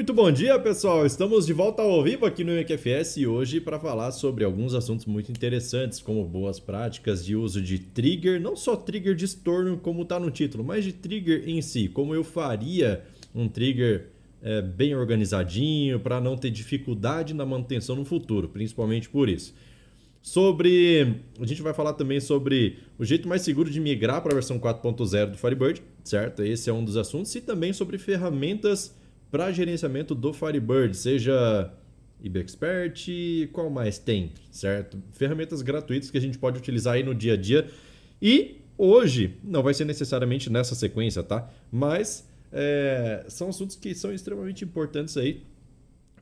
Muito bom dia, pessoal! Estamos de volta ao vivo aqui no MQFS e hoje para falar sobre alguns assuntos muito interessantes, como boas práticas de uso de trigger, não só trigger de estorno como está no título, mas de trigger em si, como eu faria um trigger é, bem organizadinho para não ter dificuldade na manutenção no futuro, principalmente por isso. Sobre. A gente vai falar também sobre o jeito mais seguro de migrar para a versão 4.0 do Firebird, certo? Esse é um dos assuntos, e também sobre ferramentas para gerenciamento do Firebird, seja IBExpert, qual mais tem, certo? Ferramentas gratuitas que a gente pode utilizar aí no dia a dia. E hoje, não vai ser necessariamente nessa sequência, tá? Mas é, são assuntos que são extremamente importantes aí,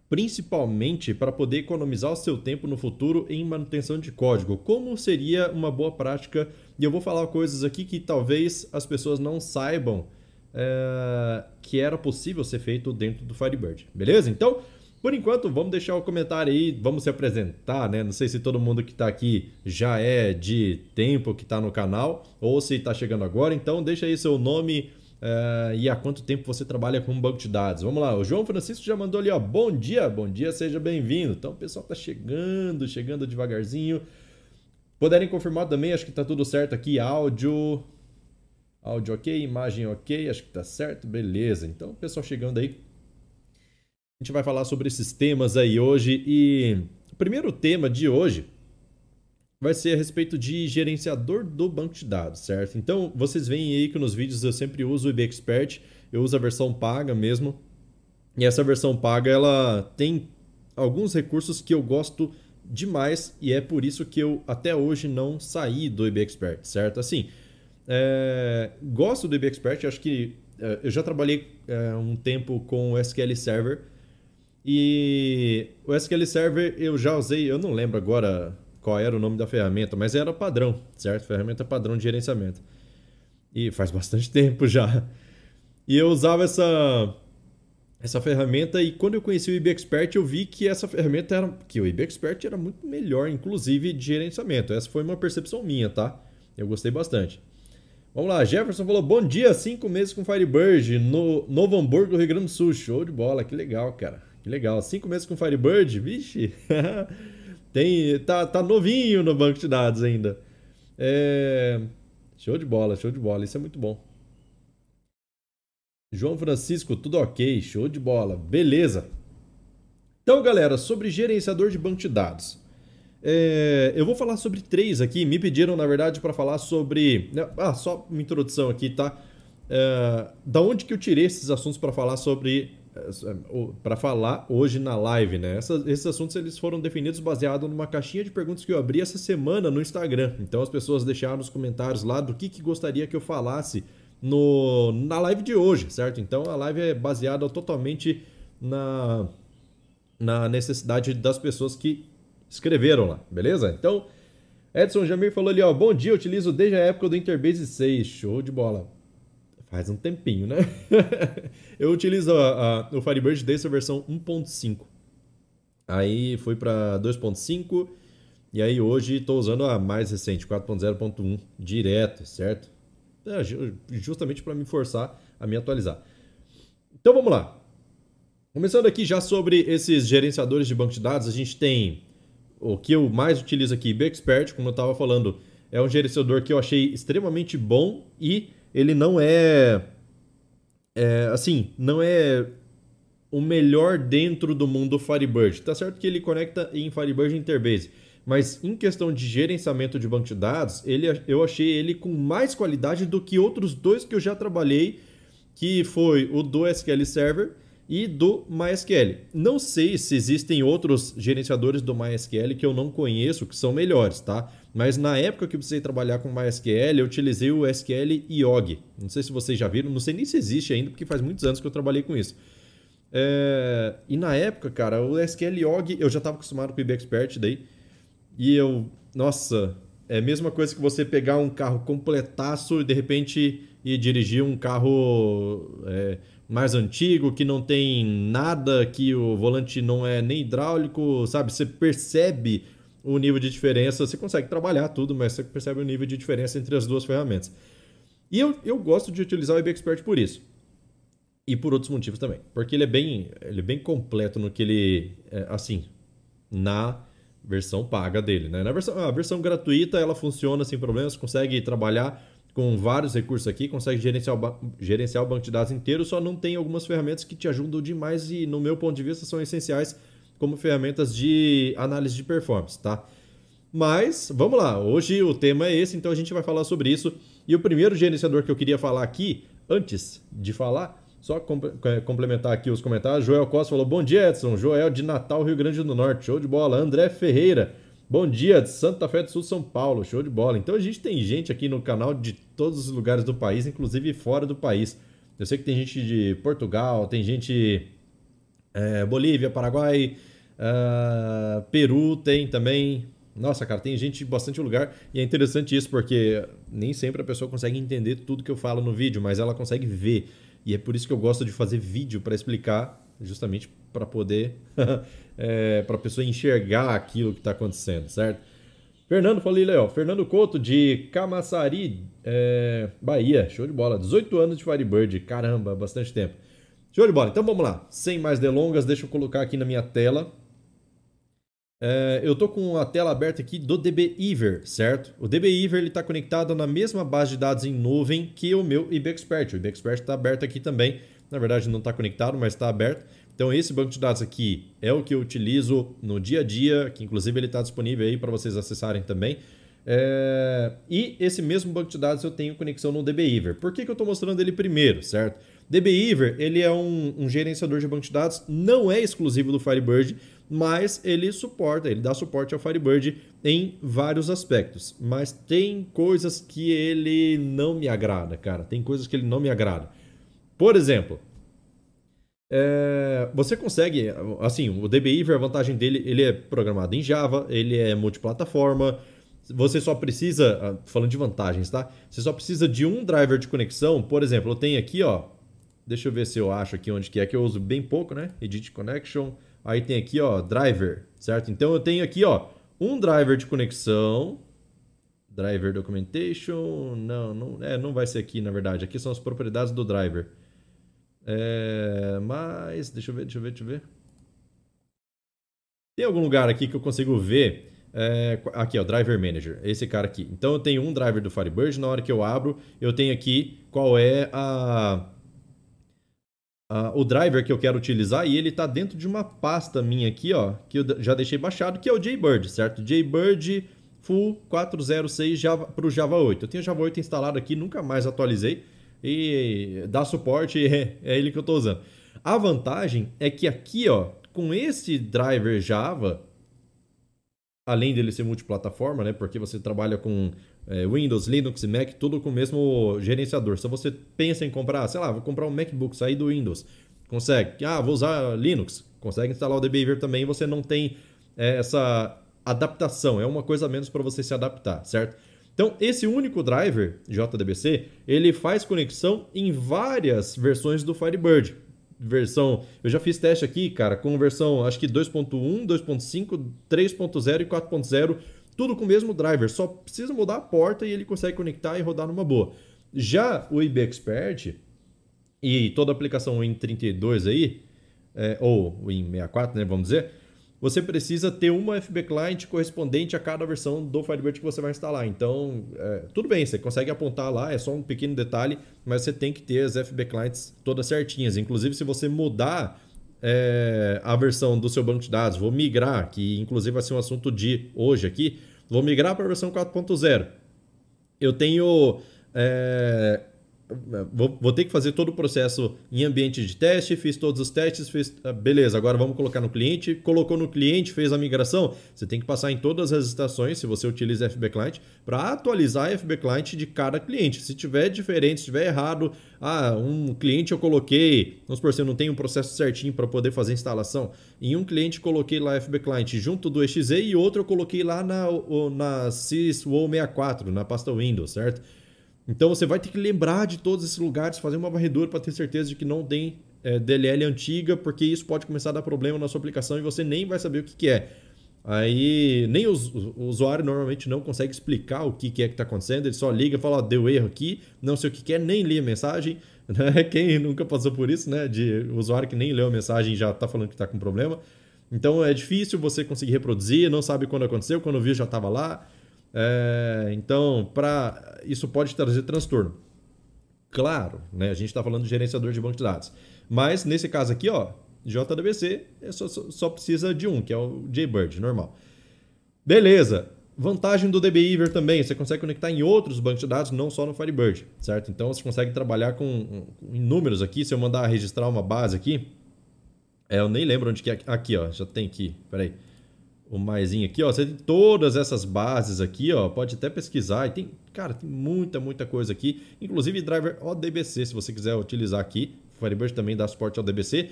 principalmente para poder economizar o seu tempo no futuro em manutenção de código. Como seria uma boa prática? E eu vou falar coisas aqui que talvez as pessoas não saibam é, que era possível ser feito dentro do Firebird. Beleza? Então, por enquanto, vamos deixar o comentário aí, vamos se apresentar, né? Não sei se todo mundo que está aqui já é de tempo que está no canal ou se está chegando agora. Então, deixa aí seu nome uh, e há quanto tempo você trabalha com banco de dados. Vamos lá, o João Francisco já mandou ali, ó. Bom dia, bom dia, seja bem-vindo. Então, o pessoal está chegando, chegando devagarzinho. Puderem confirmar também, acho que está tudo certo aqui, áudio, Áudio ok, imagem ok, acho que tá certo, beleza. Então, pessoal chegando aí, a gente vai falar sobre esses temas aí hoje e o primeiro tema de hoje vai ser a respeito de gerenciador do banco de dados, certo? Então, vocês veem aí que nos vídeos eu sempre uso o IBExpert, eu uso a versão paga mesmo. E essa versão paga, ela tem alguns recursos que eu gosto demais e é por isso que eu até hoje não saí do IBExpert, certo? Assim, é, gosto do IBExpert, acho que é, eu já trabalhei é, um tempo com o SQL Server e o SQL Server eu já usei, eu não lembro agora qual era o nome da ferramenta, mas era padrão, certo? Ferramenta padrão de gerenciamento. E faz bastante tempo já. E eu usava essa essa ferramenta e quando eu conheci o IBExpert eu vi que essa ferramenta era que o IBExpert era muito melhor, inclusive de gerenciamento. Essa foi uma percepção minha, tá? Eu gostei bastante. Vamos lá, Jefferson falou: bom dia, cinco meses com Firebird no Novo Hamburgo, Rio Grande do Sul. Show de bola, que legal, cara. Que legal. Cinco meses com Firebird, vixe. Tem, tá, tá novinho no banco de dados ainda. É... Show de bola, show de bola. Isso é muito bom. João Francisco, tudo ok, show de bola. Beleza. Então, galera, sobre gerenciador de banco de dados. É, eu vou falar sobre três aqui. Me pediram, na verdade, para falar sobre. Né, ah, só uma introdução aqui, tá? É, da onde que eu tirei esses assuntos para falar sobre. É, para falar hoje na live, né? Essas, esses assuntos eles foram definidos baseado numa caixinha de perguntas que eu abri essa semana no Instagram. Então as pessoas deixaram nos comentários lá do que, que gostaria que eu falasse no, na live de hoje, certo? Então a live é baseada totalmente na, na necessidade das pessoas que escreveram lá, beleza? Então, Edson Jamir falou ali, ó, bom dia, utilizo desde a época do Interbase 6, show de bola. Faz um tempinho, né? eu utilizo a, a, o Firebird desde a versão 1.5. Aí fui para 2.5 e aí hoje estou usando a mais recente, 4.0.1, direto, certo? É, justamente para me forçar a me atualizar. Então vamos lá. Começando aqui já sobre esses gerenciadores de banco de dados, a gente tem o que eu mais utilizo aqui, BExpert, como eu estava falando, é um gerenciador que eu achei extremamente bom e ele não é, é assim, não é o melhor dentro do mundo Firebird. Tá certo que ele conecta em Firebird Interbase, mas em questão de gerenciamento de banco de dados, ele, eu achei ele com mais qualidade do que outros dois que eu já trabalhei, que foi o do SQL Server e do MySQL. Não sei se existem outros gerenciadores do MySQL que eu não conheço que são melhores, tá? Mas na época que eu precisei trabalhar com MySQL, eu utilizei o SQL IOG. Não sei se vocês já viram, não sei nem se existe ainda, porque faz muitos anos que eu trabalhei com isso. É... E na época, cara, o SQL IOG, eu já estava acostumado com o IBExpert daí, e eu, nossa, é a mesma coisa que você pegar um carro completaço e de repente ir dirigir um carro... É mais antigo, que não tem nada, que o volante não é nem hidráulico, sabe? Você percebe o nível de diferença, você consegue trabalhar tudo, mas você percebe o nível de diferença entre as duas ferramentas. E eu, eu gosto de utilizar o IBExpert por isso. e por outros motivos também. Porque ele é bem, ele é bem completo no que ele. É, assim, na versão paga dele. Né? Na versão, a versão gratuita ela funciona sem problemas, consegue trabalhar com vários recursos aqui, consegue gerenciar o, gerenciar o banco de dados inteiro, só não tem algumas ferramentas que te ajudam demais e, no meu ponto de vista, são essenciais como ferramentas de análise de performance, tá? Mas, vamos lá, hoje o tema é esse, então a gente vai falar sobre isso. E o primeiro gerenciador que eu queria falar aqui, antes de falar, só é, complementar aqui os comentários. Joel Costa falou: Bom dia, Edson. Joel de Natal, Rio Grande do Norte. Show de bola. André Ferreira. Bom dia, Santa Fé do Sul, São Paulo. Show de bola. Então a gente tem gente aqui no canal de todos os lugares do país, inclusive fora do país. Eu sei que tem gente de Portugal, tem gente é, Bolívia, Paraguai, uh, Peru tem também. Nossa, cara, tem gente de bastante lugar e é interessante isso porque nem sempre a pessoa consegue entender tudo que eu falo no vídeo, mas ela consegue ver. E é por isso que eu gosto de fazer vídeo para explicar, justamente para poder é, para a pessoa enxergar aquilo que está acontecendo, certo? Fernando, falei, Léo. Fernando Couto, de Camaçari, é, Bahia. Show de bola. 18 anos de Firebird. Caramba, bastante tempo. Show de bola. Então vamos lá. Sem mais delongas, deixa eu colocar aqui na minha tela. É, eu tô com a tela aberta aqui do DBEver, certo? O DBEver está conectado na mesma base de dados em nuvem que o meu IBExpert. O IBExpert está aberto aqui também. Na verdade não está conectado, mas está aberto. Então esse banco de dados aqui é o que eu utilizo no dia a dia, que inclusive ele está disponível aí para vocês acessarem também. É... E esse mesmo banco de dados eu tenho conexão no DBEver. Por que, que eu estou mostrando ele primeiro, certo? DBEver ele é um, um, gerenciador de banco de dados, não é exclusivo do Firebird, mas ele suporta, ele dá suporte ao Firebird em vários aspectos. Mas tem coisas que ele não me agrada, cara. Tem coisas que ele não me agrada. Por exemplo, é, você consegue, assim, o DBIver, a vantagem dele, ele é programado em Java, ele é multiplataforma, você só precisa, ah, falando de vantagens, tá? Você só precisa de um driver de conexão, por exemplo, eu tenho aqui, ó, deixa eu ver se eu acho aqui onde que é, que eu uso bem pouco, né? Edit Connection, aí tem aqui, ó, driver, certo? Então eu tenho aqui, ó, um driver de conexão, driver documentation, não, não, é, não vai ser aqui, na verdade, aqui são as propriedades do driver. É, mas, deixa eu ver, deixa eu ver, deixa eu ver. Tem algum lugar aqui que eu consigo ver. É, aqui, ó, Driver Manager, esse cara aqui. Então eu tenho um driver do Firebird, na hora que eu abro, eu tenho aqui qual é a, a o driver que eu quero utilizar e ele está dentro de uma pasta minha aqui, ó, que eu já deixei baixado, que é o JBird, certo? JBird Full 406 para o Java 8. Eu tenho o Java 8 instalado aqui, nunca mais atualizei e dá suporte, é, é ele que eu estou usando. A vantagem é que aqui, ó, com esse driver Java, além dele ser multiplataforma, né, porque você trabalha com é, Windows, Linux e Mac, tudo com o mesmo gerenciador. Se você pensa em comprar, sei lá, vou comprar um MacBook, sair do Windows, consegue. Ah, vou usar Linux, consegue instalar o Debehavior também, você não tem é, essa adaptação, é uma coisa a menos para você se adaptar, certo? Então, esse único driver JDBC, ele faz conexão em várias versões do Firebird. Versão, eu já fiz teste aqui, cara, com versão acho que 2.1, 2.5, 3.0 e 4.0, tudo com o mesmo driver. Só precisa mudar a porta e ele consegue conectar e rodar numa boa. Já o IB Expert e toda a aplicação Win32 aí, é, ou Win64, né, vamos dizer, você precisa ter uma FB Client correspondente a cada versão do Firebird que você vai instalar. Então, é, tudo bem, você consegue apontar lá, é só um pequeno detalhe, mas você tem que ter as FB Clients todas certinhas. Inclusive, se você mudar é, a versão do seu banco de dados, vou migrar, que inclusive vai ser um assunto de hoje aqui, vou migrar para a versão 4.0. Eu tenho é, Vou, vou, ter que fazer todo o processo em ambiente de teste, fiz todos os testes, fiz, ah, beleza, agora vamos colocar no cliente, colocou no cliente, fez a migração, você tem que passar em todas as estações, se você utiliza FB Client, para atualizar a FB Client de cada cliente. Se tiver diferente, se tiver errado, ah, um cliente eu coloquei, vamos por se eu não tenho um processo certinho para poder fazer a instalação, em um cliente coloquei lá FB Client junto do EXE e outro eu coloquei lá na, na syswow64, na pasta Windows, certo? Então você vai ter que lembrar de todos esses lugares, fazer uma varredura para ter certeza de que não tem é, DLL antiga, porque isso pode começar a dar problema na sua aplicação e você nem vai saber o que, que é. Aí nem os, o usuário normalmente não consegue explicar o que, que é que está acontecendo, ele só liga e fala, ó, deu erro aqui, não sei o que, que é, nem li a mensagem. Né? Quem nunca passou por isso, né? De usuário que nem leu a mensagem já está falando que está com problema. Então é difícil você conseguir reproduzir, não sabe quando aconteceu, quando viu já estava lá. É, então, para isso pode trazer transtorno. Claro, né? A gente está falando de gerenciador de banco de dados. Mas nesse caso aqui, ó, JDBC é só, só, precisa de um, que é o JBird, normal. Beleza. Vantagem do DBIver também, você consegue conectar em outros bancos de dados, não só no Firebird, certo? Então você consegue trabalhar com, números aqui. Se eu mandar registrar uma base aqui, é, eu nem lembro onde que é. Aqui, ó, já tem aqui. Peraí. O maisinho aqui, ó. Você tem todas essas bases aqui, ó. Pode até pesquisar. E tem, cara, tem muita, muita coisa aqui. Inclusive driver ODBC, se você quiser utilizar aqui. Firebird também dá suporte ao DBC.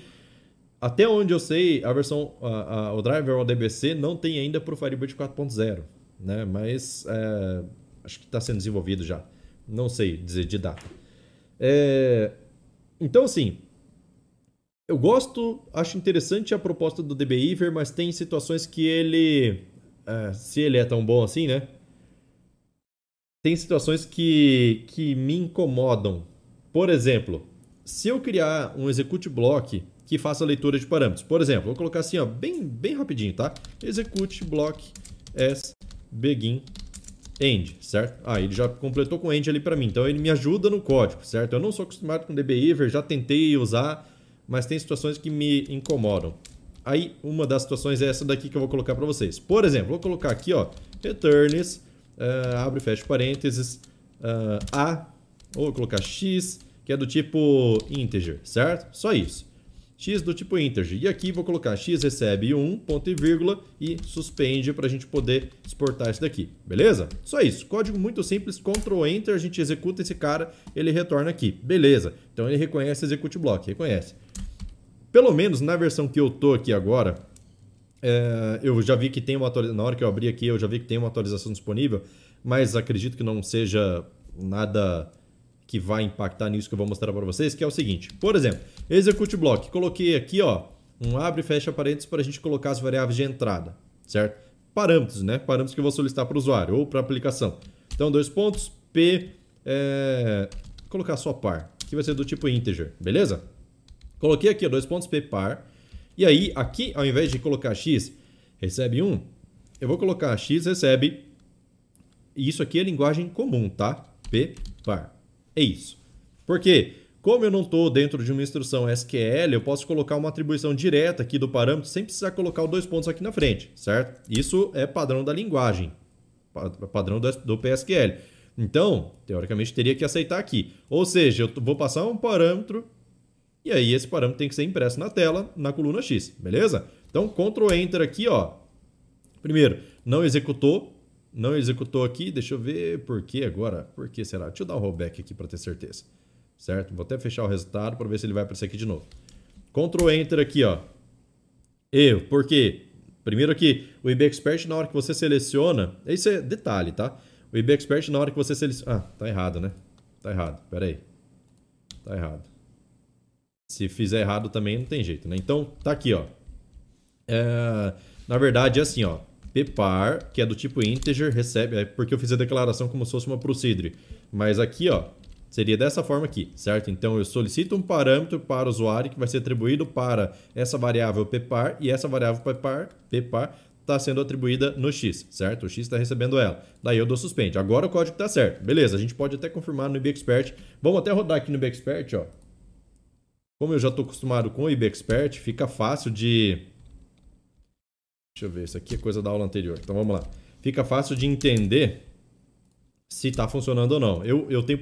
Até onde eu sei, a versão, a, a, o driver ODBC não tem ainda para o Firebird 4.0, né? Mas é, acho que está sendo desenvolvido já. Não sei dizer de data. É, então, assim, eu gosto, acho interessante a proposta do DBIver, mas tem situações que ele, é, se ele é tão bom assim, né? Tem situações que, que me incomodam. Por exemplo, se eu criar um execute block que faça a leitura de parâmetros. Por exemplo, vou colocar assim, ó, bem, bem rapidinho, tá? Execute block as begin end, certo? Ah, ele já completou com end ali para mim, então ele me ajuda no código, certo? Eu não sou acostumado com dbiver, já tentei usar, mas tem situações que me incomodam. Aí, uma das situações é essa daqui que eu vou colocar para vocês. Por exemplo, vou colocar aqui, ó, returns, uh, abre e fecha parênteses, uh, a, ou vou colocar x, que é do tipo integer, certo? Só isso x do tipo integer. E aqui vou colocar x recebe 1, ponto e vírgula, e suspende para a gente poder exportar isso daqui. Beleza? Só isso. Código muito simples, Ctrl Enter, a gente executa esse cara, ele retorna aqui. Beleza. Então ele reconhece execute block, reconhece. Pelo menos na versão que eu tô aqui agora, é, eu já vi que tem uma atualização, na hora que eu abri aqui, eu já vi que tem uma atualização disponível, mas acredito que não seja nada que vai impactar nisso que eu vou mostrar para vocês, que é o seguinte. Por exemplo, execute block. Coloquei aqui, ó, um abre e fecha parênteses para a gente colocar as variáveis de entrada, certo? Parâmetros, né? Parâmetros que eu vou solicitar para o usuário ou para a aplicação. Então, dois pontos, P, é... colocar só par, que vai ser do tipo integer, beleza? Coloquei aqui, ó, dois pontos, P par. E aí, aqui, ao invés de colocar x, recebe 1, eu vou colocar x recebe... E isso aqui é linguagem comum, tá? P par. É isso. Porque, como eu não estou dentro de uma instrução SQL, eu posso colocar uma atribuição direta aqui do parâmetro sem precisar colocar os dois pontos aqui na frente, certo? Isso é padrão da linguagem, padrão do PSQL. Então, teoricamente, teria que aceitar aqui. Ou seja, eu vou passar um parâmetro e aí esse parâmetro tem que ser impresso na tela, na coluna X, beleza? Então, Ctrl Enter aqui, ó. Primeiro, não executou, não executou aqui, deixa eu ver por que agora. Por que será? Deixa eu dar um rollback aqui para ter certeza. Certo? Vou até fechar o resultado para ver se ele vai aparecer aqui de novo. Ctrl Enter aqui, ó. Erro. Por quê? Primeiro aqui, o IB Expert, na hora que você seleciona... Isso é detalhe, tá? O IB Expert, na hora que você seleciona... Ah, tá errado, né? Tá errado. Pera aí. Tá errado. Se fizer errado também não tem jeito, né? Então, tá aqui, ó. É... Na verdade, é assim, ó par, que é do tipo integer, recebe, é porque eu fiz a declaração como se fosse uma procedure. Mas aqui, ó, seria dessa forma aqui, certo? Então eu solicito um parâmetro para o usuário que vai ser atribuído para essa variável ppar e essa variável ppar, ppar está sendo atribuída no x, certo? O x está recebendo ela. Daí eu dou suspende. Agora o código está certo. Beleza, a gente pode até confirmar no IBExpert. Vamos até rodar aqui no IBExpert, ó. Como eu já estou acostumado com o IBExpert, fica fácil de Deixa eu ver, isso aqui é coisa da aula anterior. Então vamos lá. Fica fácil de entender se está funcionando ou não. Eu, eu tenho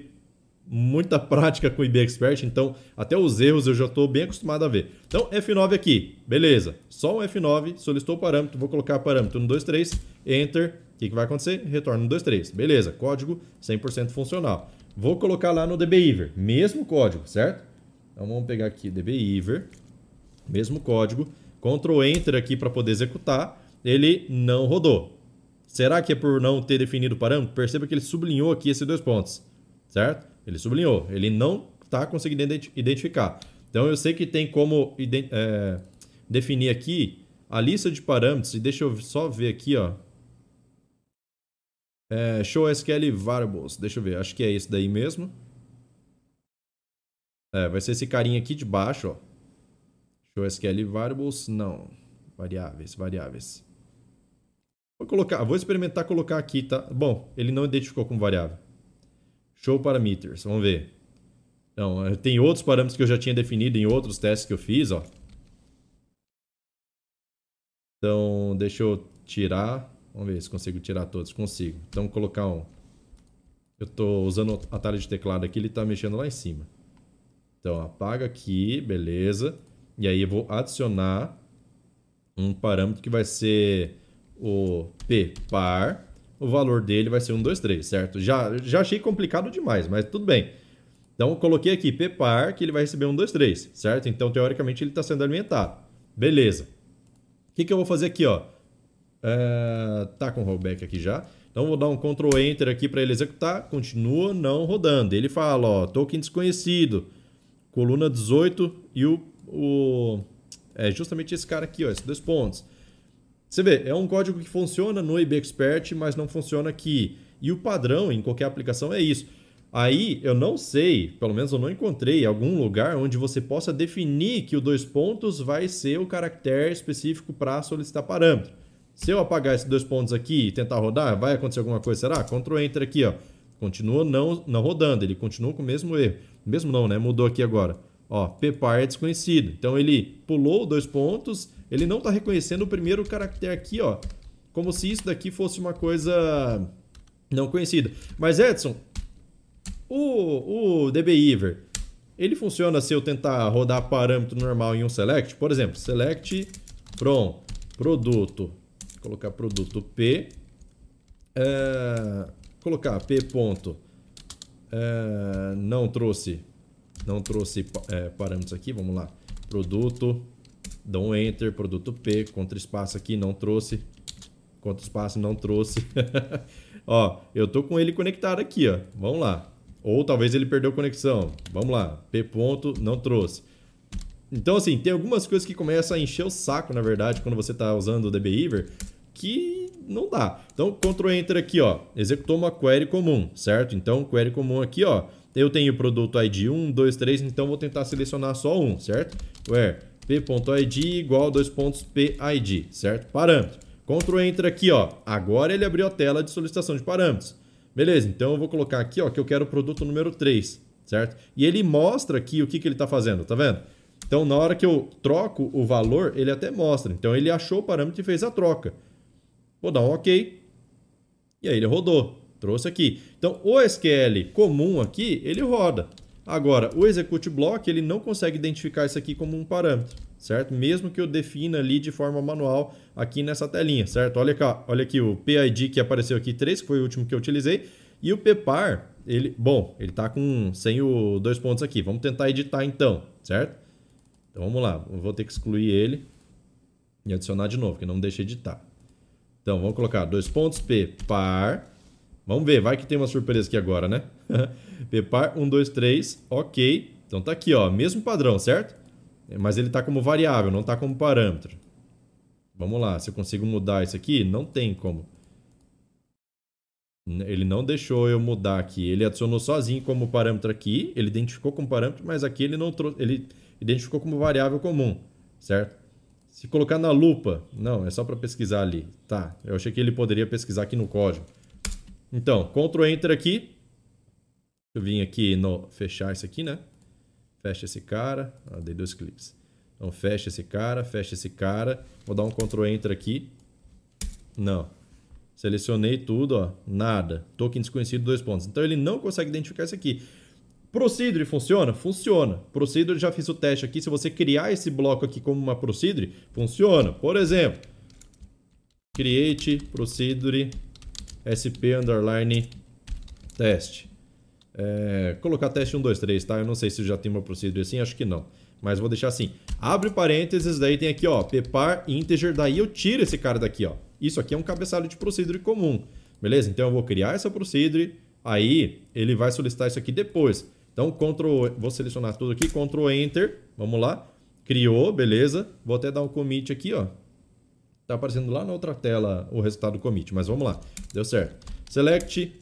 muita prática com o IB Expert, então até os erros eu já estou bem acostumado a ver. Então F9 aqui, beleza. Só um F9, solicitou o parâmetro, vou colocar parâmetro no 23, Enter. O que, que vai acontecer? Retorno no 23. Beleza, código 100% funcional. Vou colocar lá no dbiver, mesmo código, certo? Então vamos pegar aqui dbiver, mesmo código. Ctrl Enter aqui para poder executar, ele não rodou. Será que é por não ter definido o parâmetro? Perceba que ele sublinhou aqui esses dois pontos, certo? Ele sublinhou, ele não está conseguindo identificar. Então eu sei que tem como é, definir aqui a lista de parâmetros, e deixa eu só ver aqui, ó. É, show SQL variables, deixa eu ver, acho que é esse daí mesmo. É, vai ser esse carinha aqui de baixo, ó. Show SQL variables, não. Variáveis, variáveis. Vou colocar, vou experimentar colocar aqui, tá? Bom, ele não identificou como variável. Show parameters, vamos ver. Então, tem outros parâmetros que eu já tinha definido em outros testes que eu fiz, ó. Então, deixa eu tirar. Vamos ver se consigo tirar todos. Consigo. Então, colocar um... Eu estou usando o atalho de teclado aqui, ele está mexendo lá em cima. Então, apaga aqui, beleza. E aí eu vou adicionar um parâmetro que vai ser o p par. O valor dele vai ser 1, 2, 3, certo? Já, já achei complicado demais, mas tudo bem. Então, eu coloquei aqui p par, que ele vai receber 1, 2, 3, certo? Então, teoricamente, ele está sendo alimentado. Beleza. O que, que eu vou fazer aqui, ó? É, tá com rollback aqui já. Então, vou dar um Ctrl Enter aqui para ele executar. Continua não rodando. Ele fala, ó, token desconhecido. Coluna 18 e o, o... É justamente esse cara aqui, ó, esses dois pontos. Você vê, é um código que funciona no IB Expert, mas não funciona aqui. E o padrão em qualquer aplicação é isso. Aí eu não sei, pelo menos eu não encontrei algum lugar onde você possa definir que o dois pontos vai ser o caractere específico para solicitar parâmetro. Se eu apagar esses dois pontos aqui e tentar rodar, vai acontecer alguma coisa, será? Ctrl Enter aqui, ó. Continua não, não rodando, ele continua com o mesmo erro. Mesmo não, né? Mudou aqui agora. Ó, ppar é desconhecido. Então ele pulou dois pontos, ele não está reconhecendo o primeiro caractere aqui, ó. Como se isso daqui fosse uma coisa não conhecida. Mas Edson, o, o dbeaver, ele funciona se eu tentar rodar parâmetro normal em um select? Por exemplo, select from produto, colocar produto P, é, colocar P ponto, é, não trouxe, não trouxe é, parâmetros aqui, vamos lá, produto, dá um enter, produto P, contra espaço aqui, não trouxe, contra espaço não trouxe, ó, eu tô com ele conectado aqui, ó, vamos lá, ou talvez ele perdeu conexão. Vamos lá, P ponto não trouxe. Então, assim, tem algumas coisas que começam a encher o saco, na verdade, quando você está usando o dbeaver, que não dá. Então, Ctrl Enter aqui, ó, executou uma query comum, certo? Então, query comum aqui, ó, eu tenho produto ID 1, 2, 3, então vou tentar selecionar só um, certo? Where p.id igual dois pontos PID, certo? Parâmetro. Ctrl Enter aqui, ó, agora ele abriu a tela de solicitação de parâmetros. Beleza, então eu vou colocar aqui ó, que eu quero o produto número 3, certo? E ele mostra aqui o que, que ele está fazendo, tá vendo? Então, na hora que eu troco o valor, ele até mostra. Então, ele achou o parâmetro e fez a troca. Vou dar um OK. E aí ele rodou. Trouxe aqui. Então, o SQL comum aqui, ele roda. Agora, o execute block, ele não consegue identificar isso aqui como um parâmetro certo? Mesmo que eu defina ali de forma manual aqui nessa telinha, certo? Olha aqui, olha aqui o PID que apareceu aqui 3, que foi o último que eu utilizei, e o PPAR, ele, bom, ele está com sem o dois pontos aqui. Vamos tentar editar então, certo? Então vamos lá, eu vou ter que excluir ele e adicionar de novo, porque não deixa editar. Então vamos colocar dois pontos PPAR. Vamos ver, vai que tem uma surpresa aqui agora, né? PPAR 1 2 3, OK. Então tá aqui, ó, mesmo padrão, certo? Mas ele está como variável, não está como parâmetro. Vamos lá, se eu consigo mudar isso aqui, não tem como. Ele não deixou eu mudar aqui. Ele adicionou sozinho como parâmetro aqui, ele identificou como parâmetro, mas aqui ele não trouxe, ele identificou como variável comum, certo? Se colocar na lupa, não, é só para pesquisar ali. Tá, eu achei que ele poderia pesquisar aqui no código. Então, Ctrl Enter aqui. Eu vim aqui no fechar isso aqui, né? fecha esse cara, ah, dei dois cliques. Então fecha esse cara, fecha esse cara. Vou dar um Ctrl Enter aqui. Não. Selecionei tudo, ó, nada. Token desconhecido, dois pontos. Então ele não consegue identificar isso aqui. Procedure funciona? Funciona. Procedure, já fiz o teste aqui. Se você criar esse bloco aqui como uma procedure, funciona. Por exemplo, create procedure sp underline test. É, colocar teste 1, 2, 3, tá? Eu não sei se já tem uma procedure assim, acho que não. Mas vou deixar assim. Abre parênteses, daí tem aqui, ó, pepar integer, daí eu tiro esse cara daqui, ó. Isso aqui é um cabeçalho de procedure comum, beleza? Então eu vou criar essa procedure, aí ele vai solicitar isso aqui depois. Então, Ctrl, vou selecionar tudo aqui, Ctrl Enter, vamos lá. Criou, beleza. Vou até dar um commit aqui, ó. Tá aparecendo lá na outra tela o resultado do commit, mas vamos lá. Deu certo. Select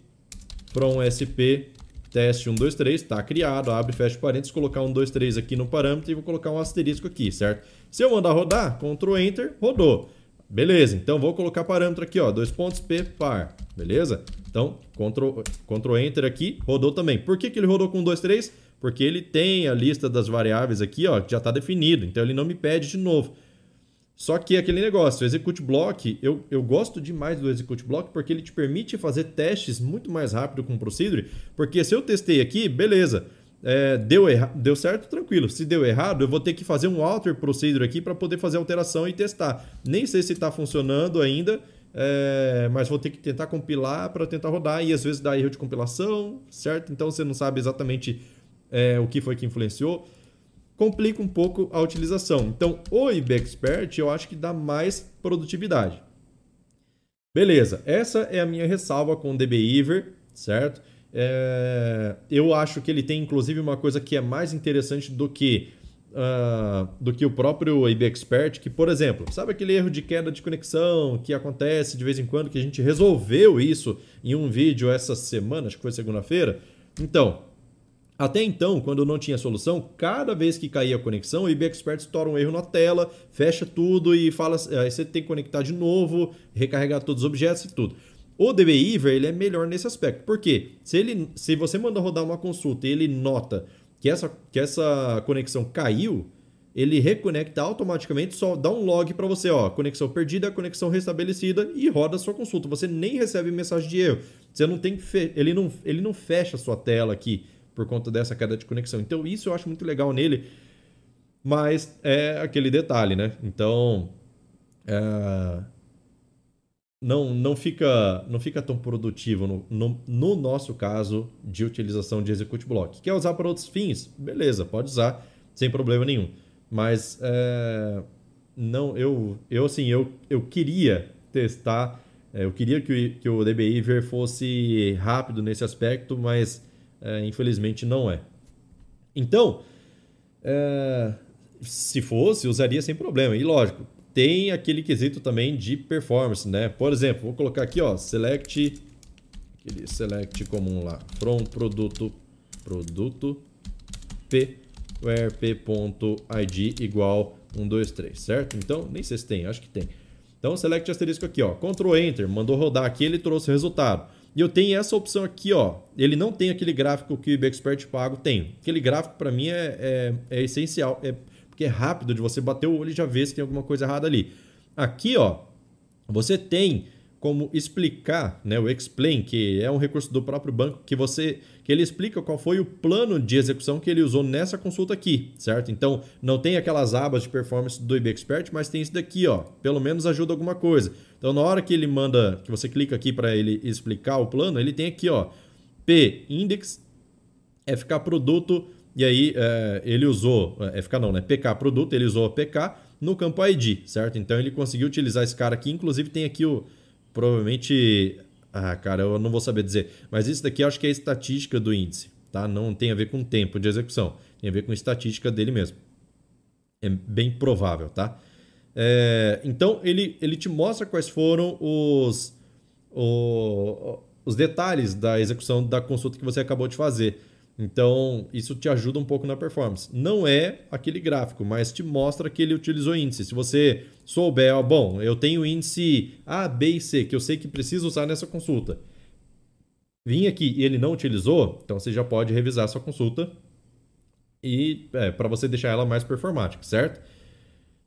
from SP teste 1, 2, 3, está criado, abre fecha parênteses, colocar 1, 2, 3 aqui no parâmetro e vou colocar um asterisco aqui, certo? Se eu mandar rodar, Ctrl Enter, rodou. Beleza, então vou colocar parâmetro aqui, ó, dois pontos P par, beleza? Então, Ctrl, Ctrl Enter aqui, rodou também. Por que, que ele rodou com 2, 3? Porque ele tem a lista das variáveis aqui, ó, que já está definido, então ele não me pede de novo. Só que aquele negócio, o Execute Block, eu, eu gosto demais do Execute Block porque ele te permite fazer testes muito mais rápido com o Procedure, porque se eu testei aqui, beleza, é, deu, deu certo, tranquilo. Se deu errado, eu vou ter que fazer um alter procedure aqui para poder fazer alteração e testar. Nem sei se está funcionando ainda, é, mas vou ter que tentar compilar para tentar rodar e às vezes dá erro de compilação, certo? Então você não sabe exatamente é, o que foi que influenciou complica um pouco a utilização. Então, o IB Expert eu acho que dá mais produtividade. Beleza, essa é a minha ressalva com o DBEver, certo? É, eu acho que ele tem inclusive uma coisa que é mais interessante do que uh, do que o próprio IB Expert, que por exemplo, sabe aquele erro de queda de conexão que acontece de vez em quando, que a gente resolveu isso em um vídeo essa semana, acho que foi segunda-feira? Então, até então, quando não tinha solução, cada vez que caía a conexão, o IB Expert estoura um erro na tela, fecha tudo e fala, aí você tem que conectar de novo, recarregar todos os objetos e tudo. O DBIver ele é melhor nesse aspecto. Por quê? Se, ele, se você manda rodar uma consulta e ele nota que essa, que essa conexão caiu, ele reconecta automaticamente, só dá um log para você, ó, conexão perdida, conexão restabelecida e roda a sua consulta. Você nem recebe mensagem de erro. Você não tem ele não ele não fecha a sua tela aqui por conta dessa queda de conexão. Então, isso eu acho muito legal nele, mas é aquele detalhe, né? Então, é... não, não, fica, não fica tão produtivo no, no, no, nosso caso de utilização de Execute Block. Quer usar para outros fins? Beleza, pode usar sem problema nenhum. Mas é... não, eu, eu assim, eu, eu queria testar, é, eu queria que o, que o DBIver fosse rápido nesse aspecto, mas é, infelizmente não é. Então, é, se fosse, usaria sem problema. E lógico, tem aquele quesito também de performance, né? Por exemplo, vou colocar aqui, ó, select, aquele select comum lá, from produto, produto p, where p.id igual 123, certo? Então, nem sei se tem, acho que tem. Então, select asterisco aqui, ó, Ctrl Enter, mandou rodar aqui, ele trouxe o resultado. E eu tenho essa opção aqui, ó. Ele não tem aquele gráfico que o IBExpert pago tem. Aquele gráfico para mim é, é, é, essencial, é, porque é rápido de você bater o olho e já ver se tem alguma coisa errada ali. Aqui, ó, você tem como explicar, né, o explain, que é um recurso do próprio banco que você que ele explica qual foi o plano de execução que ele usou nessa consulta aqui, certo? Então, não tem aquelas abas de performance do IB Expert, mas tem isso daqui, ó. Pelo menos ajuda alguma coisa. Então, na hora que ele manda, que você clica aqui para ele explicar o plano, ele tem aqui, ó, P index, FK produto, e aí é, ele usou, é, FK não, né? PK produto, ele usou PK no campo ID, certo? Então, ele conseguiu utilizar esse cara aqui, inclusive tem aqui o, provavelmente ah, cara, eu não vou saber dizer. Mas isso daqui acho que é a estatística do índice, tá? Não tem a ver com tempo de execução. Tem a ver com a estatística dele mesmo. É bem provável, tá? É, então, ele, ele te mostra quais foram os, o, os detalhes da execução da consulta que você acabou de fazer. Então, isso te ajuda um pouco na performance. Não é aquele gráfico, mas te mostra que ele utilizou índice. Se você souber, ó, bom, eu tenho índice A, B e C, que eu sei que preciso usar nessa consulta. Vim aqui e ele não utilizou, então você já pode revisar sua consulta e é, para você deixar ela mais performática, certo?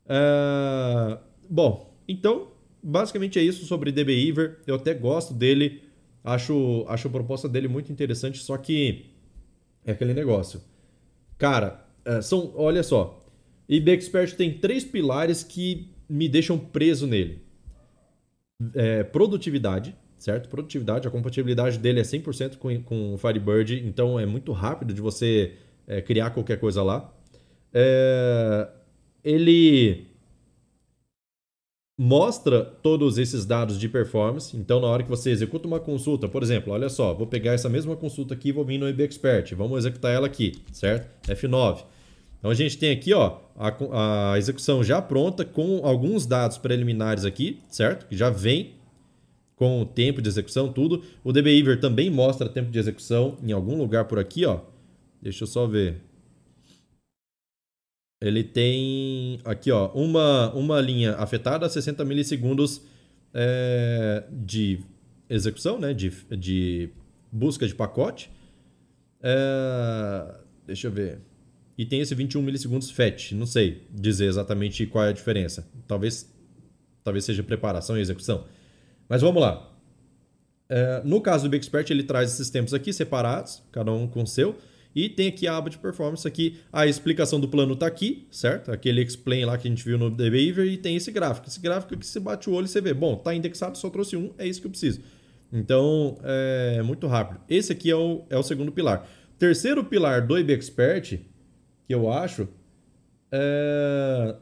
Uh, bom, então basicamente é isso sobre DBEver. Eu até gosto dele, acho, acho a proposta dele muito interessante, só que é aquele negócio. Cara, é, são, olha só. eBay Expert tem três pilares que me deixam preso nele. É, produtividade, certo? Produtividade, a compatibilidade dele é 100% com, com o Firebird, então é muito rápido de você é, criar qualquer coisa lá. É, ele mostra todos esses dados de performance. Então, na hora que você executa uma consulta, por exemplo, olha só, vou pegar essa mesma consulta aqui e vou vir no IB Expert. Vamos executar ela aqui, certo? F9. Então a gente tem aqui ó, a, a execução já pronta com alguns dados preliminares aqui, certo? Que já vem com o tempo de execução, tudo. O dbeaver também mostra tempo de execução em algum lugar por aqui, ó. Deixa eu só ver. Ele tem aqui, ó, uma, uma linha afetada, 60 milissegundos é, de execução, né? De, de busca de pacote. É, deixa eu ver. E tem esse 21 milissegundos fetch. Não sei dizer exatamente qual é a diferença. Talvez, talvez seja preparação e execução. Mas vamos lá. É, no caso do Big Expert, ele traz esses tempos aqui separados, cada um com o seu. E tem aqui a aba de performance aqui. A explicação do plano está aqui, certo? Aquele explain lá que a gente viu no Behavior e tem esse gráfico. Esse gráfico que você bate o olho e você vê, bom, está indexado, só trouxe um, é isso que eu preciso. Então, é muito rápido. Esse aqui é o, é o segundo pilar. Terceiro pilar do IB Expert, que eu acho, é,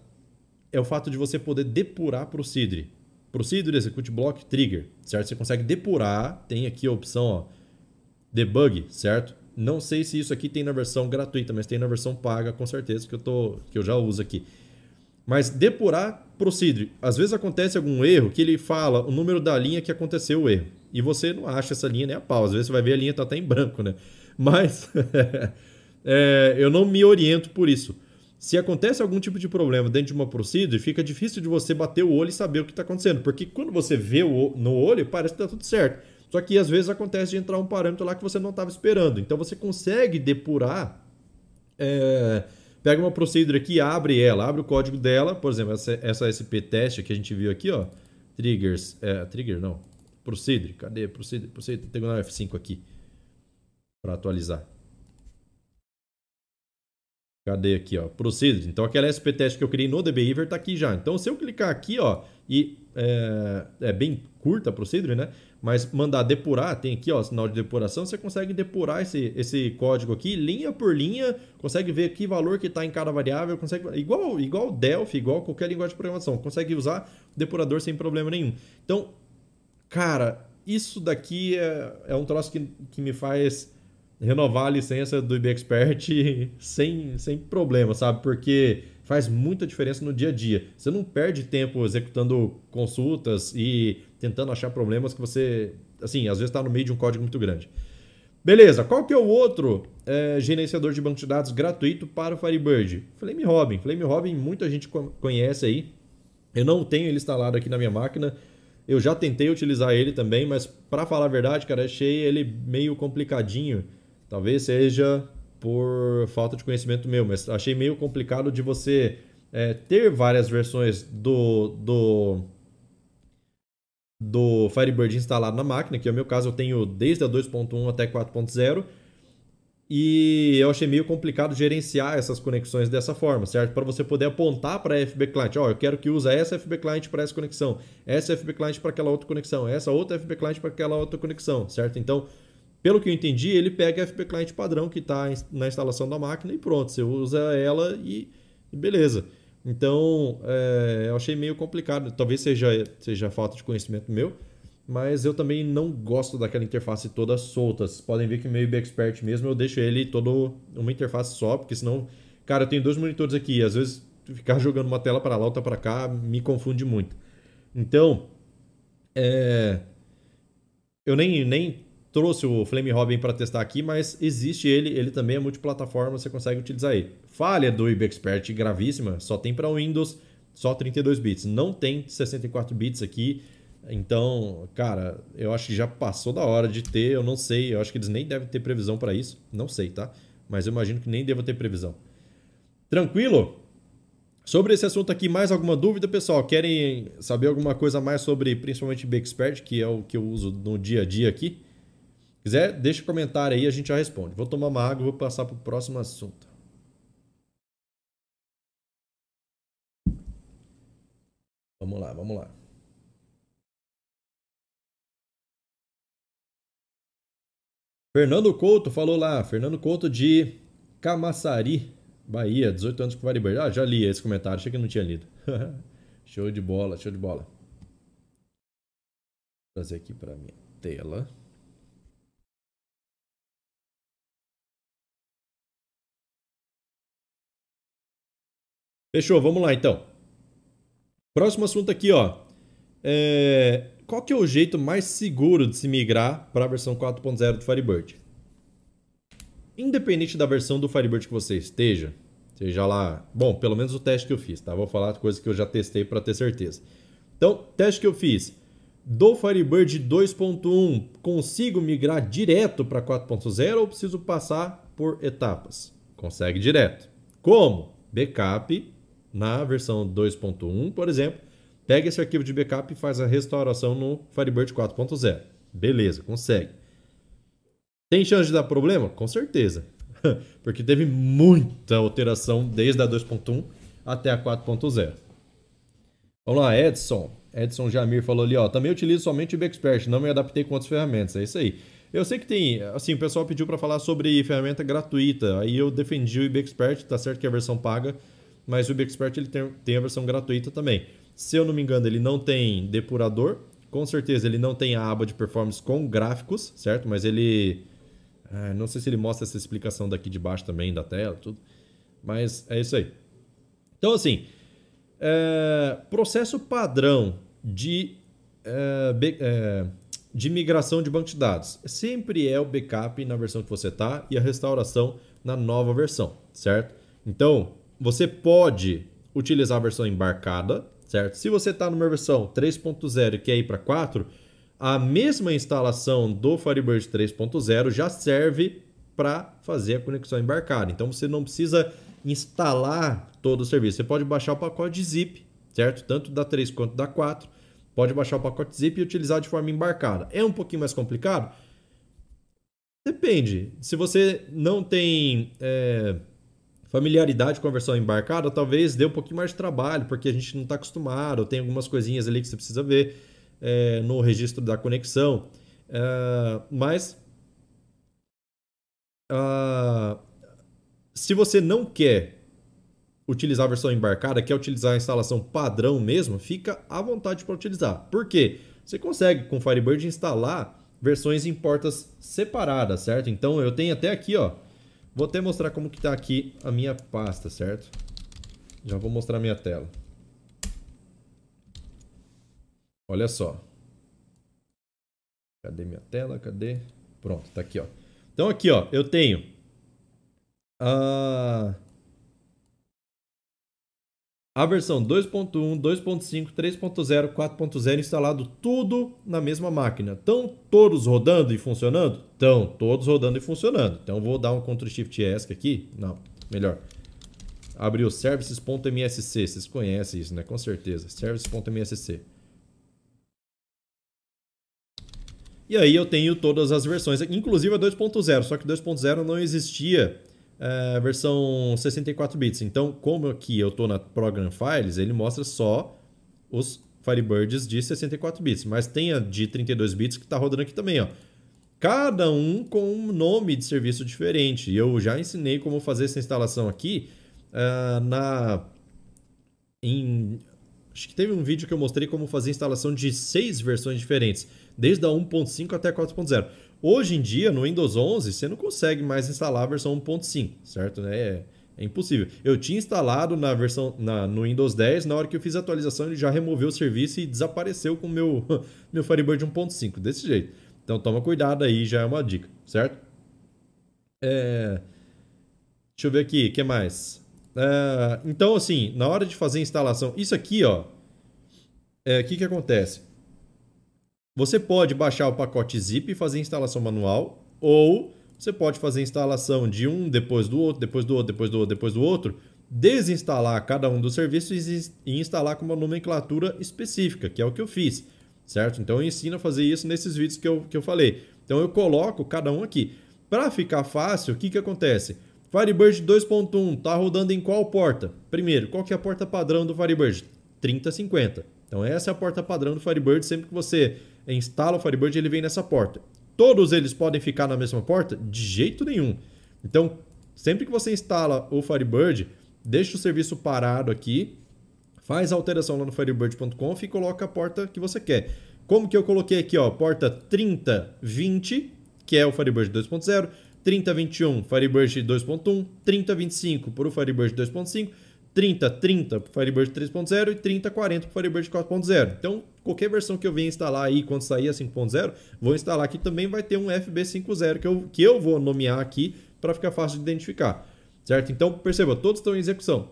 é o fato de você poder depurar Procedure. Procedure, Execute Block, Trigger, certo? Você consegue depurar, tem aqui a opção, ó, Debug, certo? Não sei se isso aqui tem na versão gratuita, mas tem na versão paga, com certeza, que eu, tô, que eu já uso aqui. Mas depurar procedure. Às vezes acontece algum erro que ele fala o número da linha que aconteceu o erro. E você não acha essa linha nem a pau. Às vezes você vai ver a linha está até em branco, né? Mas é, eu não me oriento por isso. Se acontece algum tipo de problema dentro de uma procedure, fica difícil de você bater o olho e saber o que está acontecendo. Porque quando você vê no olho, parece que está tudo certo. Só que às vezes acontece de entrar um parâmetro lá que você não estava esperando. Então você consegue depurar. É, pega uma procedure aqui, abre ela, abre o código dela, por exemplo, essa, essa SP teste que a gente viu aqui, ó. Triggers. É, trigger não. Procedure. Cadê? Procedure. Procedure. Tem um F5 aqui. Para atualizar. Cadê aqui, ó? Procedure. Então aquela SP teste que eu criei no dbehavior está aqui já. Então se eu clicar aqui, ó, e é, é bem curta a procedure, né? Mas mandar depurar, tem aqui ó, sinal de depuração, você consegue depurar esse, esse código aqui, linha por linha, consegue ver que valor que está em cada variável, consegue igual igual Delphi, igual qualquer linguagem de programação, consegue usar depurador sem problema nenhum. Então, cara, isso daqui é, é um troço que, que me faz renovar a licença do IBExpert sem, sem problema, sabe? Porque faz muita diferença no dia a dia. Você não perde tempo executando consultas e tentando achar problemas que você, assim, às vezes está no meio de um código muito grande. Beleza, qual que é o outro é, gerenciador de banco de dados gratuito para o Firebird? Flame Robin. Flame Robin muita gente conhece aí. Eu não tenho ele instalado aqui na minha máquina. Eu já tentei utilizar ele também, mas para falar a verdade, cara, achei ele meio complicadinho. Talvez seja por falta de conhecimento meu, mas achei meio complicado de você é, ter várias versões do, do, do Firebird instalado na máquina, que é o meu caso, eu tenho desde a 2.1 até 4.0, e eu achei meio complicado gerenciar essas conexões dessa forma, certo? Para você poder apontar para a FB Client, ó, oh, eu quero que use essa FB Client para essa conexão, essa FB Client para aquela outra conexão, essa outra FB Client para aquela outra conexão, certo? Então, pelo que eu entendi, ele pega a FP Client padrão que está na instalação da máquina e pronto, você usa ela e, beleza. Então, é, eu achei meio complicado. Talvez seja, seja falta de conhecimento meu, mas eu também não gosto daquela interface toda solta. Vocês podem ver que meio expert mesmo, eu deixo ele todo uma interface só, porque senão, cara, eu tenho dois monitores aqui, às vezes ficar jogando uma tela para lá, outra para cá, me confunde muito. Então, é, eu nem, nem trouxe o Flame Robin para testar aqui, mas existe ele, ele também é multiplataforma, você consegue utilizar ele. Falha do IBExpert gravíssima, só tem para Windows, só 32 bits, não tem 64 bits aqui. Então, cara, eu acho que já passou da hora de ter, eu não sei, eu acho que eles nem devem ter previsão para isso, não sei, tá? Mas eu imagino que nem deva ter previsão. Tranquilo? Sobre esse assunto aqui, mais alguma dúvida, pessoal? Querem saber alguma coisa mais sobre principalmente BigExpert, que é o que eu uso no dia a dia aqui? Quiser, deixa um comentário aí, a gente já responde. Vou tomar uma água e vou passar para o próximo assunto. Vamos lá, vamos lá. Fernando Couto falou lá, Fernando Couto de Camaçari, Bahia, 18 anos com Varibird. Ah, já li esse comentário, achei que não tinha lido. show de bola, show de bola. Vou trazer aqui para minha tela. Fechou, vamos lá então. Próximo assunto aqui, ó. É... Qual que é o jeito mais seguro de se migrar para a versão 4.0 do Firebird? Independente da versão do Firebird que você esteja, seja lá, bom, pelo menos o teste que eu fiz, tá? Vou falar coisas que eu já testei para ter certeza. Então, teste que eu fiz do Firebird 2.1, consigo migrar direto para 4.0 ou preciso passar por etapas? Consegue direto. Como? Backup na versão 2.1, por exemplo, pega esse arquivo de backup e faz a restauração no Firebird 4.0. Beleza, consegue. Tem chance de dar problema? Com certeza. Porque teve muita alteração desde a 2.1 até a 4.0. Vamos lá, Edson. Edson Jamir falou ali, ó. Também utilizo somente o Bexpert, não me adaptei com outras ferramentas. É isso aí. Eu sei que tem, assim, o pessoal pediu para falar sobre ferramenta gratuita. Aí eu defendi o IBExpert, tá certo que é a versão paga, mas o IBExpert ele tem, tem a versão gratuita também. Se eu não me engano, ele não tem depurador. Com certeza ele não tem a aba de performance com gráficos, certo? Mas ele. Ah, não sei se ele mostra essa explicação daqui de baixo também da tela, tudo. Mas é isso aí. Então, assim, é, processo padrão de, é, é, de migração de banco de dados sempre é o backup na versão que você está e a restauração na nova versão, certo? Então, você pode utilizar a versão embarcada, certo? Se você está numa versão 3.0 e quer ir para 4, a mesma instalação do Firebird 3.0 já serve para fazer a conexão embarcada. Então você não precisa instalar todo o serviço. Você pode baixar o pacote zip, certo? Tanto da 3 quanto da 4. Pode baixar o pacote zip e utilizar de forma embarcada. É um pouquinho mais complicado? Depende. Se você não tem é, familiaridade com a versão embarcada, talvez dê um pouquinho mais de trabalho, porque a gente não está acostumado, tem algumas coisinhas ali que você precisa ver é, no registro da conexão. É, mas se você não quer utilizar a versão embarcada, quer utilizar a instalação padrão mesmo, fica à vontade para utilizar. Por quê? Você consegue com Firebird instalar versões em portas separadas, certo? Então eu tenho até aqui, ó, Vou até mostrar como que tá aqui a minha pasta, certo? Já vou mostrar a minha tela. Olha só. Cadê minha tela? Cadê? Pronto, tá aqui, ó. Então aqui, ó, eu tenho a a versão 2.1, 2.5, 3.0, 4.0 instalado tudo na mesma máquina. Estão todos rodando e funcionando? Estão todos rodando e funcionando. Então vou dar um Ctrl Shift ESC aqui. Não, melhor. Abrir o services.msc. Vocês conhecem isso, né? Com certeza. Services.msc. E aí eu tenho todas as versões, inclusive a 2.0, só que 2.0 não existia é, versão 64 bits. Então, como aqui eu estou na Program Files, ele mostra só os Firebirds de 64 bits, mas tem a de 32 bits que está rodando aqui também, ó. Cada um com um nome de serviço diferente. Eu já ensinei como fazer essa instalação aqui uh, na em acho que teve um vídeo que eu mostrei como fazer instalação de seis versões diferentes, desde a 1.5 até 4.0. Hoje em dia, no Windows 11, você não consegue mais instalar a versão 1.5, certo? É, é impossível. Eu tinha instalado na versão na, no Windows 10, na hora que eu fiz a atualização, ele já removeu o serviço e desapareceu com o meu, meu Firebird 1.5, desse jeito. Então toma cuidado aí, já é uma dica, certo? É... Deixa eu ver aqui, o que mais? É... Então, assim, na hora de fazer a instalação, isso aqui, ó, o é, que, que acontece? Você pode baixar o pacote zip e fazer instalação manual, ou você pode fazer instalação de um depois do outro, depois do outro, depois do outro, depois do outro, desinstalar cada um dos serviços e instalar com uma nomenclatura específica, que é o que eu fiz, certo? Então eu ensino a fazer isso nesses vídeos que eu, que eu falei. Então eu coloco cada um aqui. Para ficar fácil, o que, que acontece? Firebird 2.1 está rodando em qual porta? Primeiro, qual que é a porta padrão do Firebird? 3050. Então essa é a porta padrão do Firebird sempre que você instala o Firebird, ele vem nessa porta. Todos eles podem ficar na mesma porta? De jeito nenhum. Então, sempre que você instala o Firebird, deixa o serviço parado aqui, faz a alteração lá no firebird.conf e coloca a porta que você quer. Como que eu coloquei aqui, ó, porta 3020, que é o Firebird 2.0, 3021 Firebird 2.1, 3025 para o Firebird 2.5, 30, 30 para o Firebird 3.0 e 30, 40 para o Firebird 4.0. Então, qualquer versão que eu venha instalar aí quando sair a 5.0, vou instalar aqui também vai ter um FB 5.0 que eu, que eu vou nomear aqui para ficar fácil de identificar, certo? Então, perceba, todos estão em execução.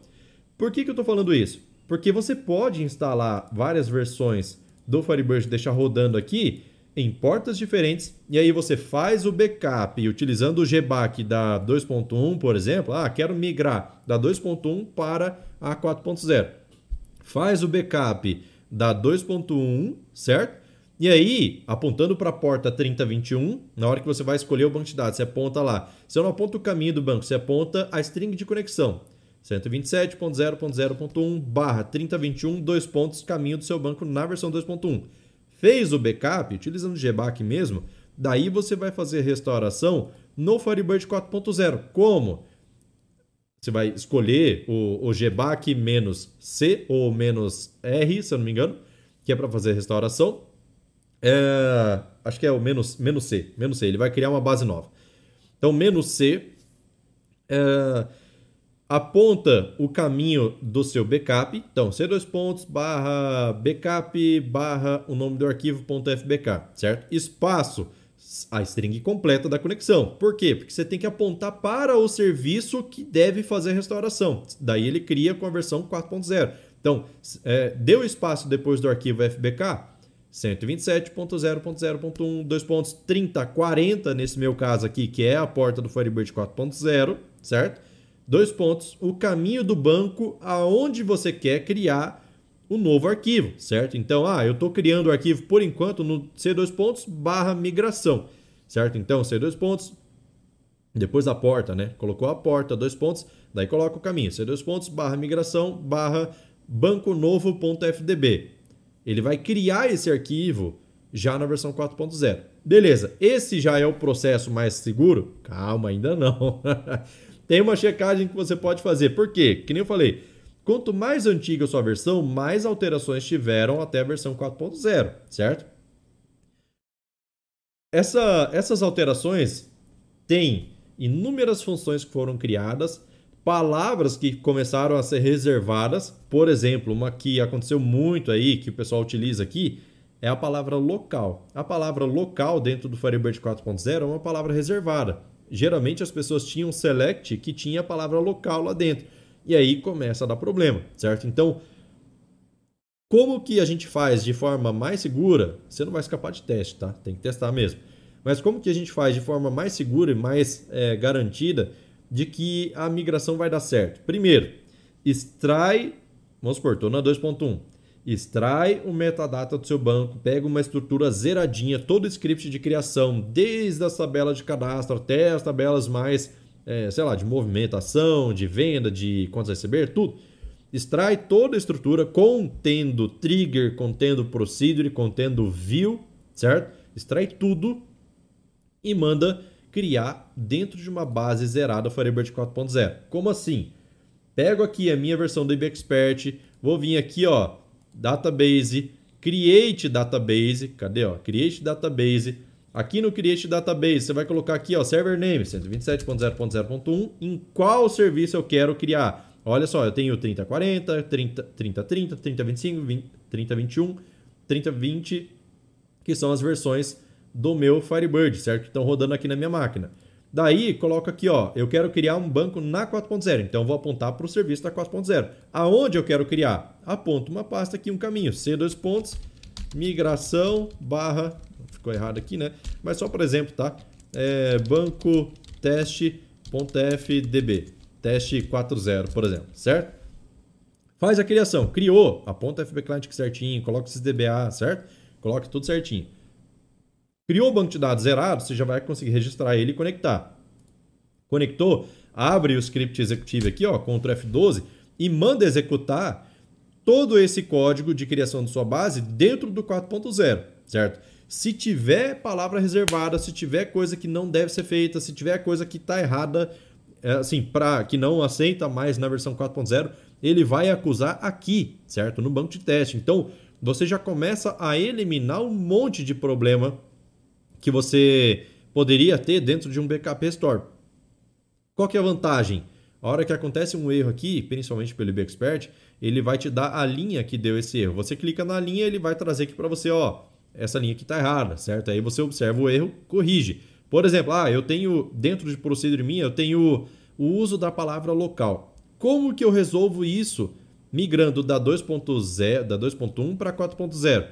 Por que, que eu estou falando isso? Porque você pode instalar várias versões do Firebird, deixar rodando aqui em portas diferentes, e aí você faz o backup utilizando o GBAC da 2.1, por exemplo. Ah, quero migrar da 2.1 para a 4.0. Faz o backup da 2.1, certo? E aí, apontando para a porta 3021, na hora que você vai escolher o banco de dados, você aponta lá. Você não aponta o caminho do banco, você aponta a string de conexão. 127.0.0.1 barra 3021, dois pontos, caminho do seu banco na versão 2.1 fez o backup, utilizando o GBAC mesmo, daí você vai fazer restauração no Firebird 4.0. Como? Você vai escolher o, o GBAC menos C ou menos R, se eu não me engano, que é para fazer restauração. É, acho que é o menos, menos C. Menos C. Ele vai criar uma base nova. Então, menos C. É, aponta o caminho do seu backup. Então, C2 pontos barra backup barra o nome do arquivo .fbk, certo? Espaço, a string completa da conexão. Por quê? Porque você tem que apontar para o serviço que deve fazer a restauração. Daí ele cria com a versão 4.0. Então, é, deu espaço depois do arquivo fbk, 127.0.0.1, 2 pontos 30, 40 nesse meu caso aqui, que é a porta do Firebird 4.0, certo? Dois pontos, o caminho do banco aonde você quer criar o novo arquivo, certo? Então, ah, eu estou criando o arquivo por enquanto no C2 pontos barra migração, certo? Então, C2 pontos, depois da porta, né? Colocou a porta, dois pontos, daí coloca o caminho, C2 pontos barra migração barra banco novo.fdb. Ele vai criar esse arquivo já na versão 4.0. Beleza, esse já é o processo mais seguro? Calma, ainda não. tem uma checagem que você pode fazer. Por quê? Que nem eu falei, quanto mais antiga a sua versão, mais alterações tiveram até a versão 4.0, certo? Essa, essas alterações têm inúmeras funções que foram criadas, palavras que começaram a ser reservadas. Por exemplo, uma que aconteceu muito aí, que o pessoal utiliza aqui, é a palavra local. A palavra local dentro do Firebird 4.0 é uma palavra reservada geralmente as pessoas tinham select que tinha a palavra local lá dentro. E aí começa a dar problema, certo? Então, como que a gente faz de forma mais segura? Você não vai escapar de teste, tá? Tem que testar mesmo. Mas como que a gente faz de forma mais segura e mais é, garantida de que a migração vai dar certo? Primeiro, extrai, vamos supor, estou na 2.1 extrai o metadata do seu banco, pega uma estrutura zeradinha, todo o script de criação, desde as tabelas de cadastro até as tabelas mais, é, sei lá, de movimentação, de venda, de quantos receber, tudo. Extrai toda a estrutura contendo trigger, contendo procedure, contendo view, certo? Extrai tudo e manda criar dentro de uma base zerada Firebird 4.0. Como assim? Pego aqui a minha versão do IBExpert, vou vir aqui, ó, database, create database, cadê, ó? Create database. Aqui no create database, você vai colocar aqui, ó, server name 127.0.0.1, em qual serviço eu quero criar. Olha só, eu tenho 3040, 30, 3030, 3025, 3021, 3020, que são as versões do meu Firebird, certo? Que estão rodando aqui na minha máquina. Daí, coloco aqui, ó, eu quero criar um banco na 4.0, então vou apontar para o serviço da 4.0. Aonde eu quero criar? Aponto uma pasta aqui, um caminho, C2 pontos, migração, barra, ficou errado aqui, né? Mas só por exemplo, tá? É, banco teste.fdb, teste 4.0, por exemplo, certo? Faz a criação, criou, aponta FB Client certinho, coloca esses DBA, certo? Coloca tudo certinho. Criou o banco de dados zerado, você já vai conseguir registrar ele e conectar. Conectou, abre o script executivo aqui, ó, Ctrl F12 e manda executar todo esse código de criação de sua base dentro do 4.0, certo? Se tiver palavra reservada, se tiver coisa que não deve ser feita, se tiver coisa que está errada, é, assim, para que não aceita mais na versão 4.0, ele vai acusar aqui, certo? No banco de teste. Então, você já começa a eliminar um monte de problema que você poderia ter dentro de um backup store. Qual que é a vantagem? A hora que acontece um erro aqui, principalmente pelo IBExpert, ele vai te dar a linha que deu esse erro. Você clica na linha, ele vai trazer aqui para você, ó, essa linha aqui está errada, certo? Aí você observa o erro, corrige. Por exemplo, ah, eu tenho dentro de procedure minha, eu tenho o uso da palavra local. Como que eu resolvo isso migrando da 2.0, da 2.1 para 4.0,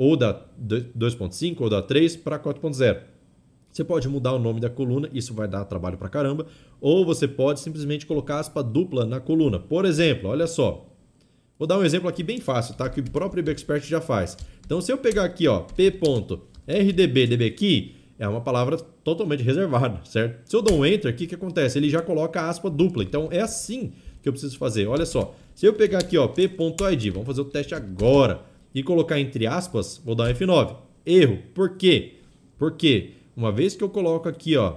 ou da 2.5 ou da 3 para 4.0? Você pode mudar o nome da coluna, isso vai dar trabalho para caramba, ou você pode simplesmente colocar aspa dupla na coluna. Por exemplo, olha só. Vou dar um exemplo aqui bem fácil, tá? Que o próprio IBExpert já faz. Então, se eu pegar aqui, ó, p.rdbdbkey, é uma palavra totalmente reservada, certo? Se eu dou um enter, o que, que acontece? Ele já coloca aspa dupla. Então, é assim que eu preciso fazer. Olha só, se eu pegar aqui, ó, p.id, vamos fazer o teste agora, e colocar entre aspas, vou dar um F9. Erro. Por quê? Porque uma vez que eu coloco aqui, ó,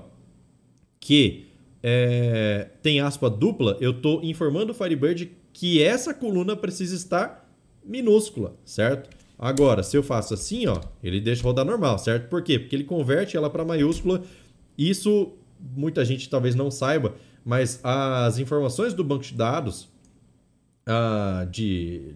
que é, tem aspa dupla, eu estou informando o Firebird que essa coluna precisa estar minúscula, certo? Agora, se eu faço assim, ó, ele deixa rodar normal, certo? Por quê? Porque ele converte ela para maiúscula. Isso muita gente talvez não saiba, mas as informações do banco de dados ah, de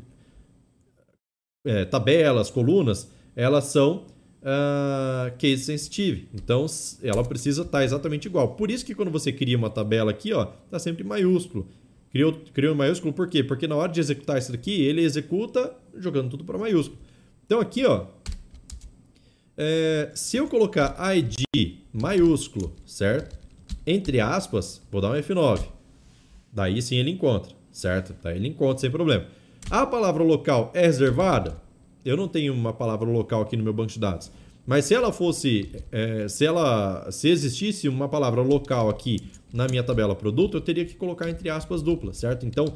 é, tabelas, colunas, elas são uh, case sensitive. Então, ela precisa estar tá exatamente igual. Por isso que quando você cria uma tabela aqui, ó, tá sempre maiúsculo. Criou, criou em maiúsculo por quê? Porque na hora de executar isso daqui, ele executa jogando tudo para maiúsculo. Então aqui, ó, é, se eu colocar ID maiúsculo, certo? Entre aspas, vou dar um F9. Daí sim ele encontra, certo? Daí ele encontra sem problema. A palavra local é reservada? Eu não tenho uma palavra local aqui no meu banco de dados. Mas se ela fosse, é, se ela, se existisse uma palavra local aqui na minha tabela produto, eu teria que colocar entre aspas duplas, certo? Então,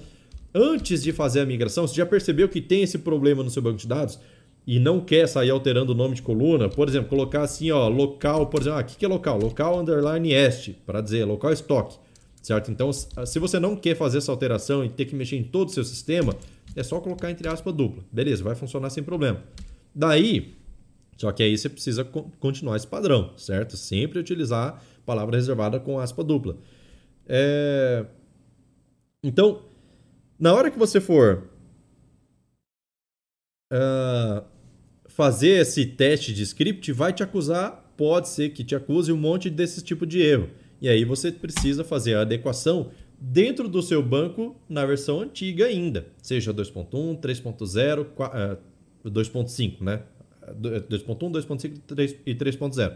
antes de fazer a migração, você já percebeu que tem esse problema no seu banco de dados e não quer sair alterando o nome de coluna? Por exemplo, colocar assim, ó, local, por exemplo, ah, o que é local? Local underline est, para dizer local estoque, certo? Então, se você não quer fazer essa alteração e ter que mexer em todo o seu sistema, é só colocar entre aspas dupla. Beleza, vai funcionar sem problema. Daí, só que aí você precisa continuar esse padrão, certo? Sempre utilizar palavra reservada com aspa dupla. É... Então, na hora que você for uh, fazer esse teste de script, vai te acusar, pode ser que te acuse um monte desse tipo de erro. E aí você precisa fazer a adequação dentro do seu banco na versão antiga ainda, seja 2.1, 3.0, 2.5, né? 2.1, 2.5 e 3.0.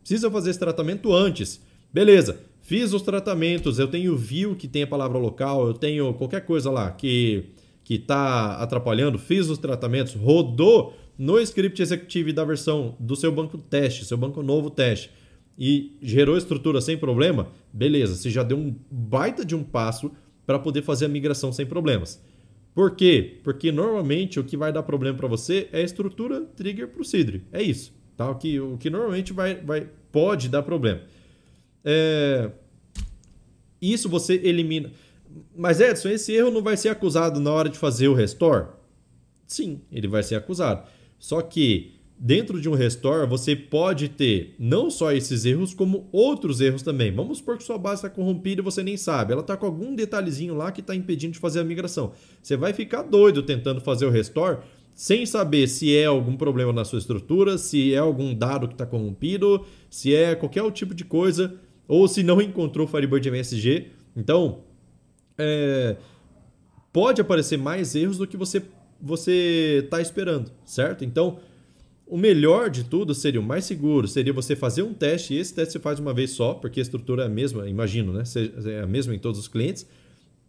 Precisa fazer esse tratamento antes. Beleza, fiz os tratamentos, eu tenho view que tem a palavra local, eu tenho qualquer coisa lá que que está atrapalhando, fiz os tratamentos, rodou no script executive da versão do seu banco teste, seu banco novo teste e gerou estrutura sem problema, beleza, você já deu um baita de um passo para poder fazer a migração sem problemas. Por quê? Porque normalmente o que vai dar problema para você é a estrutura trigger procedure. É isso. Tá? O, que, o que normalmente vai, vai, pode dar problema. É... Isso você elimina. Mas Edson, esse erro não vai ser acusado na hora de fazer o restore? Sim, ele vai ser acusado. Só que dentro de um restore, você pode ter não só esses erros, como outros erros também. Vamos supor que sua base está corrompida e você nem sabe. Ela está com algum detalhezinho lá que está impedindo de fazer a migração. Você vai ficar doido tentando fazer o restore sem saber se é algum problema na sua estrutura, se é algum dado que está corrompido, se é qualquer tipo de coisa, ou se não encontrou o Firebird MSG. Então, é, pode aparecer mais erros do que você você está esperando, certo? Então, o melhor de tudo seria o mais seguro, seria você fazer um teste, e esse teste você faz uma vez só, porque a estrutura é a mesma, imagino, né? É a mesma em todos os clientes.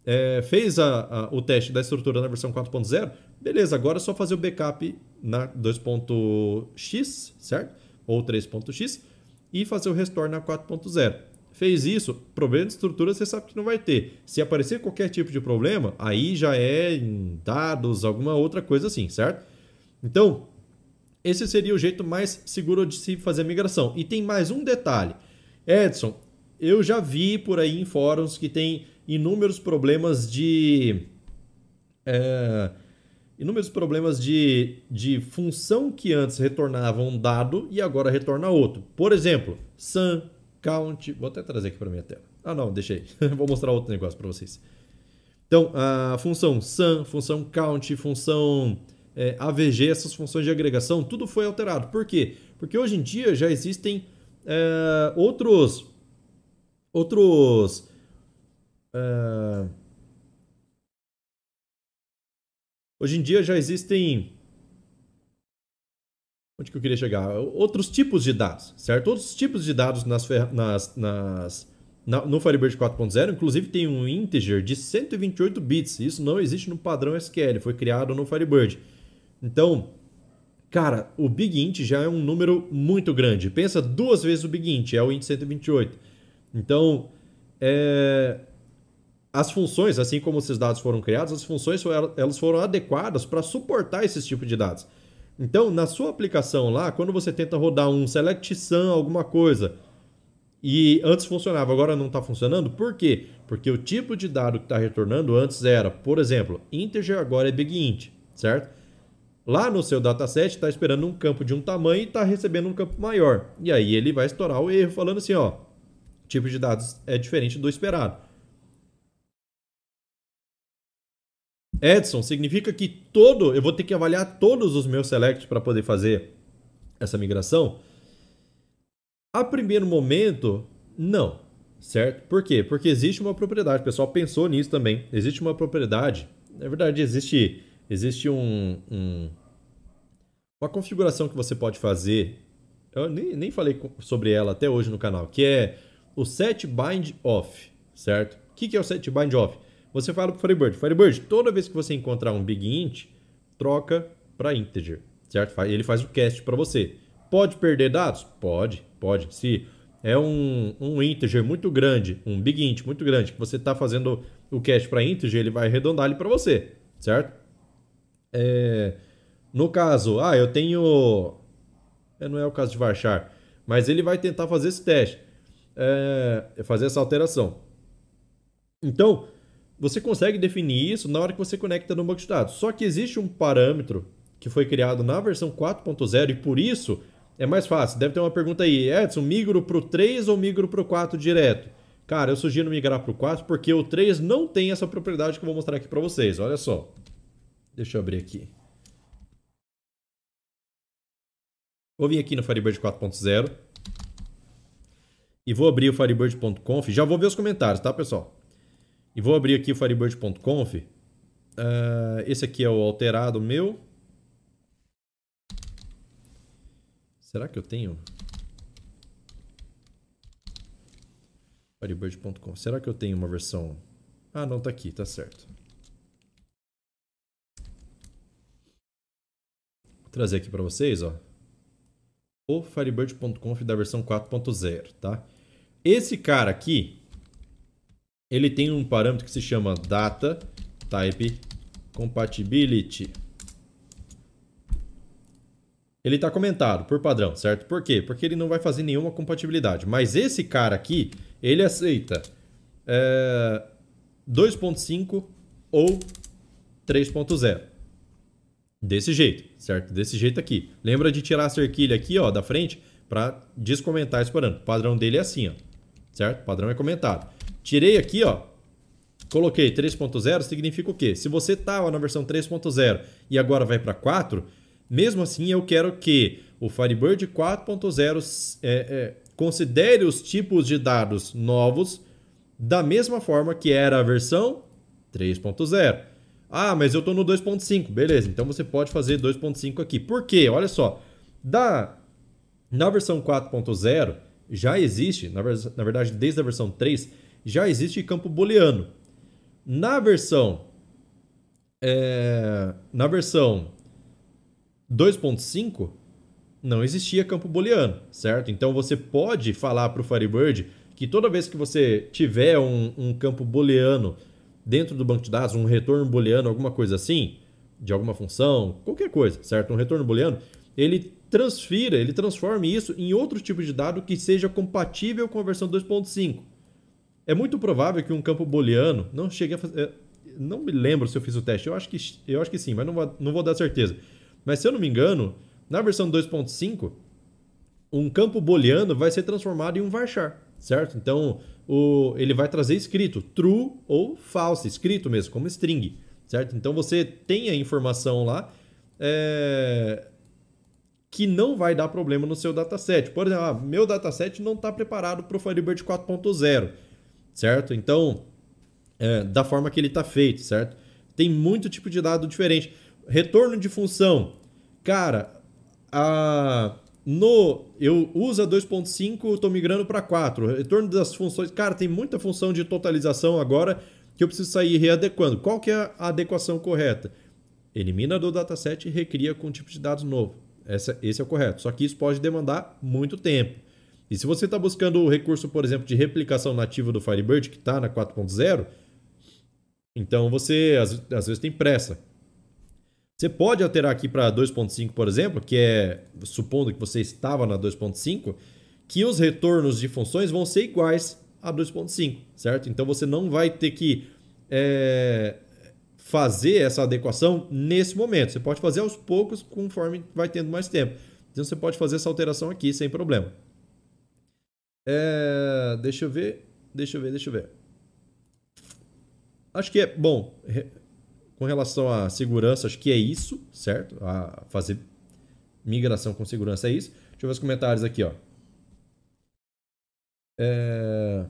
É, fez a, a, o teste da estrutura na versão 4.0, beleza, agora é só fazer o backup na 2.x, certo? Ou 3.x, e fazer o restore na 4.0. Fez isso, problema de estrutura você sabe que não vai ter. Se aparecer qualquer tipo de problema, aí já é em dados, alguma outra coisa assim, certo? Então, esse seria o jeito mais seguro de se fazer a migração. E tem mais um detalhe. Edson, eu já vi por aí em fóruns que tem inúmeros problemas de. É, inúmeros problemas de, de função que antes retornava um dado e agora retorna outro. Por exemplo, sum, count. Vou até trazer aqui para minha tela. Ah, não, deixei. Vou mostrar outro negócio para vocês. Então, a função sum, função count, função é, AVG, essas funções de agregação, tudo foi alterado. Por quê? Porque hoje em dia já existem é, outros outros é, hoje em dia já existem onde que eu queria chegar outros tipos de dados certo outros tipos de dados nas, nas, nas no Firebird 4.0 inclusive tem um integer de 128 bits isso não existe no padrão SQL foi criado no Firebird então Cara, o Big Int já é um número muito grande. Pensa duas vezes o Big Int, é o int 128. Então, é... as funções, assim como esses dados foram criados, as funções elas foram adequadas para suportar esses tipos de dados. Então, na sua aplicação lá, quando você tenta rodar um select sum, alguma coisa, e antes funcionava, agora não está funcionando, por quê? Porque o tipo de dado que está retornando antes era, por exemplo, integer, agora é big int, certo? Lá no seu dataset está esperando um campo de um tamanho e está recebendo um campo maior. E aí ele vai estourar o erro falando assim, ó, tipo de dados é diferente do esperado. Edson significa que todo, eu vou ter que avaliar todos os meus selects para poder fazer essa migração? A primeiro momento, não, certo? Por quê? Porque existe uma propriedade, o pessoal pensou nisso também. Existe uma propriedade, na verdade existe existe um, um, uma configuração que você pode fazer. Eu nem, nem falei sobre ela até hoje no canal, que é o set bind off, certo? O que, que é o set bind off? Você fala para o Firebird, Firebird, toda vez que você encontrar um big int, troca para integer, certo? Ele faz o cast para você. Pode perder dados? Pode, pode. Se é um, um integer muito grande, um big int muito grande, que você está fazendo o cast para integer, ele vai arredondar ele para você, certo? É, no caso, ah, eu tenho. É, não é o caso de Varchar, mas ele vai tentar fazer esse teste, é, fazer essa alteração. Então, você consegue definir isso na hora que você conecta no banco de dados. Só que existe um parâmetro que foi criado na versão 4.0 e por isso é mais fácil. Deve ter uma pergunta aí, Edson, migro para o 3 ou migro para o 4 direto? Cara, eu sugiro migrar para o 4 porque o 3 não tem essa propriedade que eu vou mostrar aqui para vocês. Olha só. Deixa eu abrir aqui. Vou vir aqui no Firebird 4.0 e vou abrir o firebird.conf. Já vou ver os comentários, tá, pessoal? E vou abrir aqui o firebird.conf. Uh, esse aqui é o alterado meu. Será que eu tenho? Firebird.com. Será que eu tenho uma versão? Ah, não, tá aqui, tá certo. Trazer aqui para vocês, ó. O Firebird.conf da versão 4.0, tá? Esse cara aqui, ele tem um parâmetro que se chama Data Type Compatibility. Ele está comentado por padrão, certo? Por quê? Porque ele não vai fazer nenhuma compatibilidade. Mas esse cara aqui, ele aceita é, 2.5 ou 3.0. Desse jeito, certo? Desse jeito aqui. Lembra de tirar a cerquilha aqui, ó, da frente, para descomentar esse parâmetro. O padrão dele é assim, ó. Certo? O padrão é comentado. Tirei aqui, ó. Coloquei 3.0, significa o quê? Se você estava na versão 3.0 e agora vai para 4, mesmo assim eu quero que o Firebird 4.0 é, é, considere os tipos de dados novos da mesma forma que era a versão 3.0. Ah, mas eu estou no 2.5. Beleza, então você pode fazer 2.5 aqui. Por quê? Olha só. Da, na versão 4.0 já existe, na, na verdade desde a versão 3, já existe campo booleano. Na versão é, na versão 2.5 não existia campo booleano, certo? Então você pode falar para o Firebird que toda vez que você tiver um, um campo booleano dentro do banco de dados, um retorno booleano, alguma coisa assim, de alguma função, qualquer coisa, certo? Um retorno booleano, ele transfira, ele transforma isso em outro tipo de dado que seja compatível com a versão 2.5. É muito provável que um campo booleano, não chegue a fazer, é, não me lembro se eu fiz o teste, eu acho que, eu acho que sim, mas não vou, não vou dar certeza. Mas se eu não me engano, na versão 2.5, um campo booleano vai ser transformado em um varchar, certo? Então, o, ele vai trazer escrito true ou false, escrito mesmo, como string, certo? Então você tem a informação lá é, que não vai dar problema no seu dataset. Por exemplo, ah, meu dataset não está preparado para o Firebird 4.0, certo? Então, é, da forma que ele está feito, certo? Tem muito tipo de dado diferente. Retorno de função. Cara, a no eu uso a 2.5, estou migrando para 4. Retorno das funções. Cara, tem muita função de totalização agora que eu preciso sair readequando. Qual que é a adequação correta? Elimina do dataset e recria com um tipo de dados novo. Essa, esse é o correto. Só que isso pode demandar muito tempo. E se você está buscando o recurso, por exemplo, de replicação nativa do Firebird, que está na 4.0, então você às, às vezes tem pressa. Você pode alterar aqui para 2.5, por exemplo, que é, supondo que você estava na 2.5, que os retornos de funções vão ser iguais a 2.5, certo? Então você não vai ter que é, fazer essa adequação nesse momento. Você pode fazer aos poucos conforme vai tendo mais tempo. Então você pode fazer essa alteração aqui sem problema. É, deixa eu ver, deixa eu ver, deixa eu ver. Acho que é bom com relação à segurança, acho que é isso, certo? A fazer migração com segurança é isso. Deixa eu ver os comentários aqui, ó. É...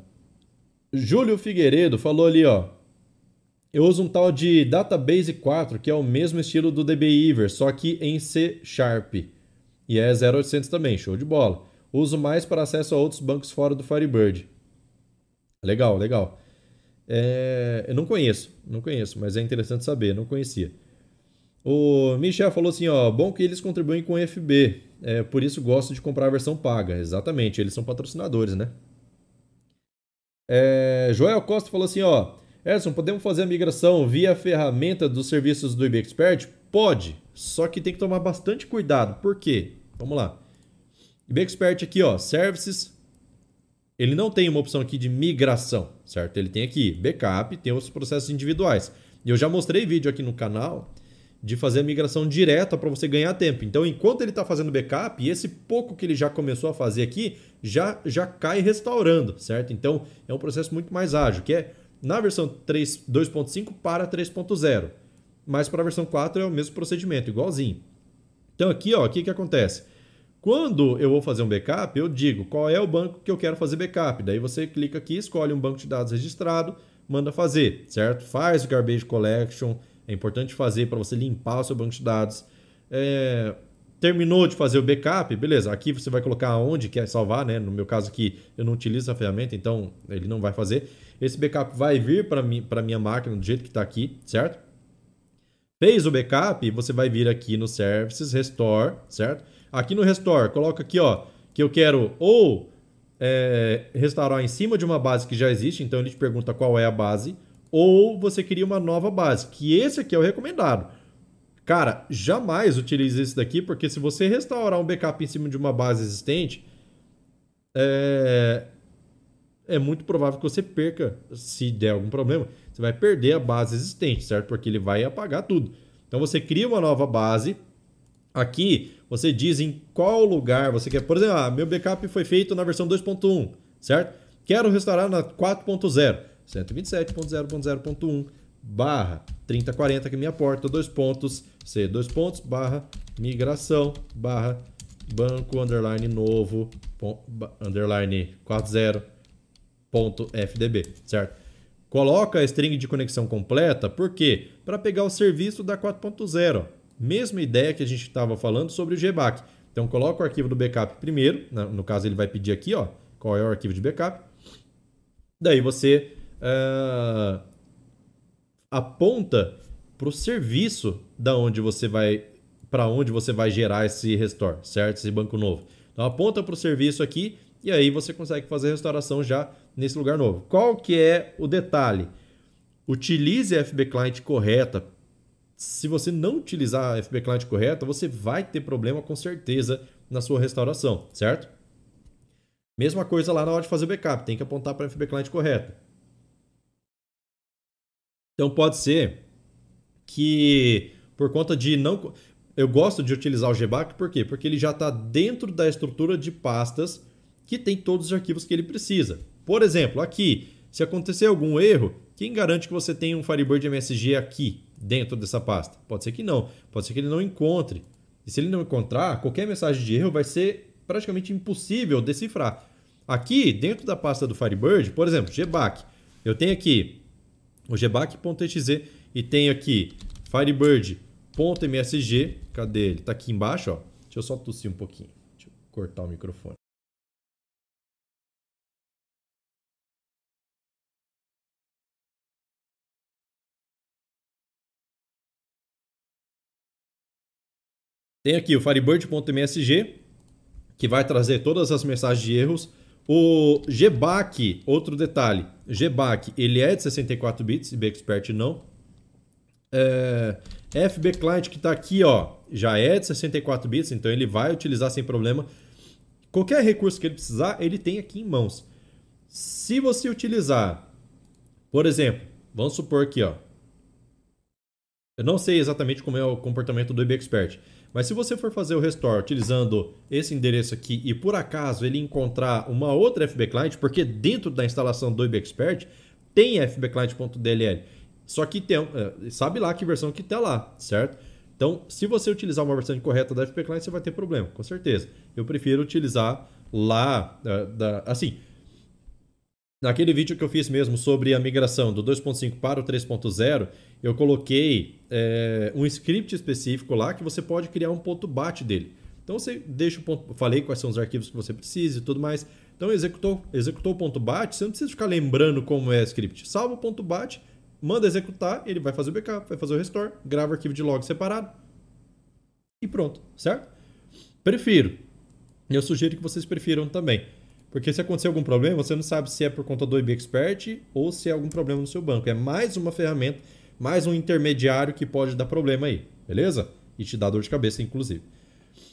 Júlio Figueiredo falou ali, ó. Eu uso um tal de Database 4, que é o mesmo estilo do DBIver, só que em C Sharp. E é 0800 também, show de bola. Uso mais para acesso a outros bancos fora do Firebird. Legal, legal. É, eu não conheço, não conheço, mas é interessante saber, não conhecia. O Michel falou assim, ó, bom que eles contribuem com o FB, é, por isso gosto de comprar a versão paga. Exatamente, eles são patrocinadores, né? É, Joel Costa falou assim, ó, Edson, podemos fazer a migração via ferramenta dos serviços do IBExpert? Pode, só que tem que tomar bastante cuidado. Por quê? Vamos lá. IBExpert aqui, ó, Services, ele não tem uma opção aqui de migração, certo? Ele tem aqui backup, tem os processos individuais. E eu já mostrei vídeo aqui no canal de fazer a migração direta para você ganhar tempo. Então, enquanto ele está fazendo backup, esse pouco que ele já começou a fazer aqui já, já cai restaurando, certo? Então, é um processo muito mais ágil, que é na versão 2.5 para 3.0. Mas para a versão 4 é o mesmo procedimento, igualzinho. Então, aqui, ó, o que, que acontece? Quando eu vou fazer um backup, eu digo qual é o banco que eu quero fazer backup. Daí você clica aqui, escolhe um banco de dados registrado, manda fazer, certo? Faz o garbage collection, é importante fazer para você limpar o seu banco de dados. É... Terminou de fazer o backup, beleza. Aqui você vai colocar onde quer salvar, né? No meu caso aqui, eu não utilizo a ferramenta, então ele não vai fazer. Esse backup vai vir para para minha máquina do jeito que está aqui, certo? Fez o backup, você vai vir aqui no Services, Restore, certo? Aqui no Restore, coloca aqui, ó, que eu quero ou é, restaurar em cima de uma base que já existe, então ele te pergunta qual é a base, ou você cria uma nova base, que esse aqui é o recomendado. Cara, jamais utilize esse daqui, porque se você restaurar um backup em cima de uma base existente, é, é muito provável que você perca, se der algum problema, você vai perder a base existente, certo? Porque ele vai apagar tudo. Então você cria uma nova base. Aqui você diz em qual lugar você quer. Por exemplo, ah, meu backup foi feito na versão 2.1, certo? Quero restaurar na 4.0, 127.0.0.1 barra 3040 que é minha porta, dois pontos, C, dois pontos, barra migração, barra banco, underline novo, underline 40, ponto FDB, certo? Coloca a string de conexão completa, por quê? Para pegar o serviço da 4.0. Mesma ideia que a gente estava falando sobre o GBAC. Então, coloca o arquivo do backup primeiro. No caso, ele vai pedir aqui, ó, qual é o arquivo de backup. Daí você uh, aponta para o serviço da onde você vai para onde você vai gerar esse restore, certo? Esse banco novo. Então aponta para o serviço aqui e aí você consegue fazer a restauração já nesse lugar novo. Qual que é o detalhe? Utilize a FB Client correta se você não utilizar a FB Client correta, você vai ter problema com certeza na sua restauração, certo? Mesma coisa lá na hora de fazer o backup, tem que apontar para a FB Client correta. Então pode ser que por conta de não. Eu gosto de utilizar o GBAC, por quê? Porque ele já está dentro da estrutura de pastas que tem todos os arquivos que ele precisa. Por exemplo, aqui, se acontecer algum erro, quem garante que você tem um Firebird MSG aqui dentro dessa pasta? Pode ser que não. Pode ser que ele não encontre. E se ele não encontrar, qualquer mensagem de erro vai ser praticamente impossível decifrar. Aqui, dentro da pasta do Firebird, por exemplo, GBAC, eu tenho aqui o gbac.exe e tenho aqui firebird.msg. Cadê ele? Está aqui embaixo, ó. Deixa eu só tossir um pouquinho. Deixa eu cortar o microfone. Tem aqui o firebird.msg, que vai trazer todas as mensagens de erros. O GBAC, outro detalhe, GBAC, ele é de 64 bits, e Expert não. É, FB Client que está aqui, ó, já é de 64 bits, então ele vai utilizar sem problema. Qualquer recurso que ele precisar, ele tem aqui em mãos. Se você utilizar, por exemplo, vamos supor aqui, ó, eu não sei exatamente como é o comportamento do IB Expert, mas se você for fazer o restore utilizando esse endereço aqui e por acaso ele encontrar uma outra FB Client, porque dentro da instalação do IBExpert tem fbclient.dll, só que tem, eh, sabe lá que versão que está lá, certo? Então, se você utilizar uma versão incorreta da FB Client, você vai ter problema, com certeza. Eu prefiro utilizar lá, da, assim, Naquele vídeo que eu fiz mesmo sobre a migração do 2.5 para o 3.0, eu coloquei é, um script específico lá que você pode criar um ponto bat dele. Então você deixa o ponto. Falei quais são os arquivos que você precisa e tudo mais. Então executou, executou o ponto bat, você não precisa ficar lembrando como é o script. Salva o ponto bat, manda executar, ele vai fazer o backup, vai fazer o restore, grava o arquivo de log separado e pronto, certo? Prefiro. Eu sugiro que vocês prefiram também. Porque se acontecer algum problema, você não sabe se é por conta do IB Expert ou se é algum problema no seu banco. É mais uma ferramenta, mais um intermediário que pode dar problema aí, beleza? E te dar dor de cabeça, inclusive.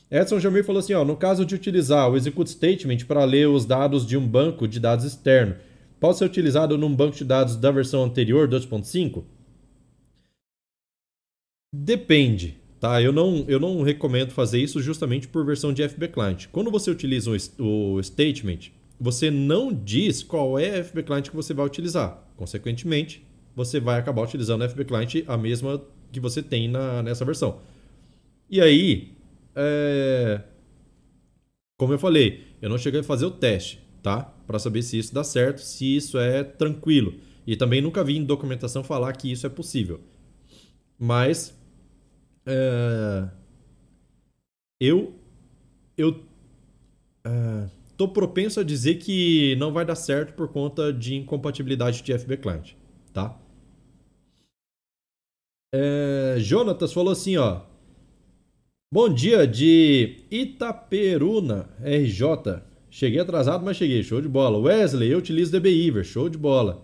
Edson Jamir falou assim: ó, no caso de utilizar o execute statement para ler os dados de um banco de dados externo, pode ser utilizado num banco de dados da versão anterior, 2.5? Depende. Tá? Eu, não, eu não recomendo fazer isso justamente por versão de FB Client. Quando você utiliza o, o statement, você não diz qual é a FB Client que você vai utilizar. Consequentemente, você vai acabar utilizando a FB Client a mesma que você tem na, nessa versão. E aí, é... como eu falei, eu não cheguei a fazer o teste, tá? Para saber se isso dá certo, se isso é tranquilo. E também nunca vi em documentação falar que isso é possível. Mas é, eu eu é, tô propenso a dizer que não vai dar certo por conta de incompatibilidade de FB Client, tá? É, Jonatas falou assim, ó. Bom dia de Itaperuna, RJ. Cheguei atrasado, mas cheguei. Show de bola. Wesley, eu utilizo DBIver. Show de bola.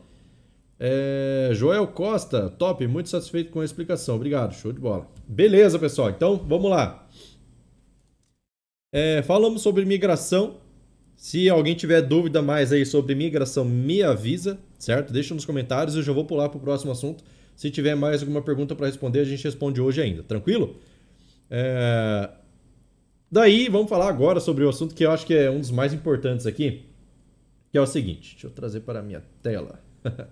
É, Joel Costa, top, muito satisfeito com a explicação. Obrigado, show de bola. Beleza, pessoal, então vamos lá. É, falamos sobre migração. Se alguém tiver dúvida mais aí sobre migração, me avisa, certo? Deixa nos comentários, eu já vou pular para o próximo assunto. Se tiver mais alguma pergunta para responder, a gente responde hoje ainda, tranquilo? É... Daí, vamos falar agora sobre o assunto que eu acho que é um dos mais importantes aqui, que é o seguinte. Deixa eu trazer para a minha tela.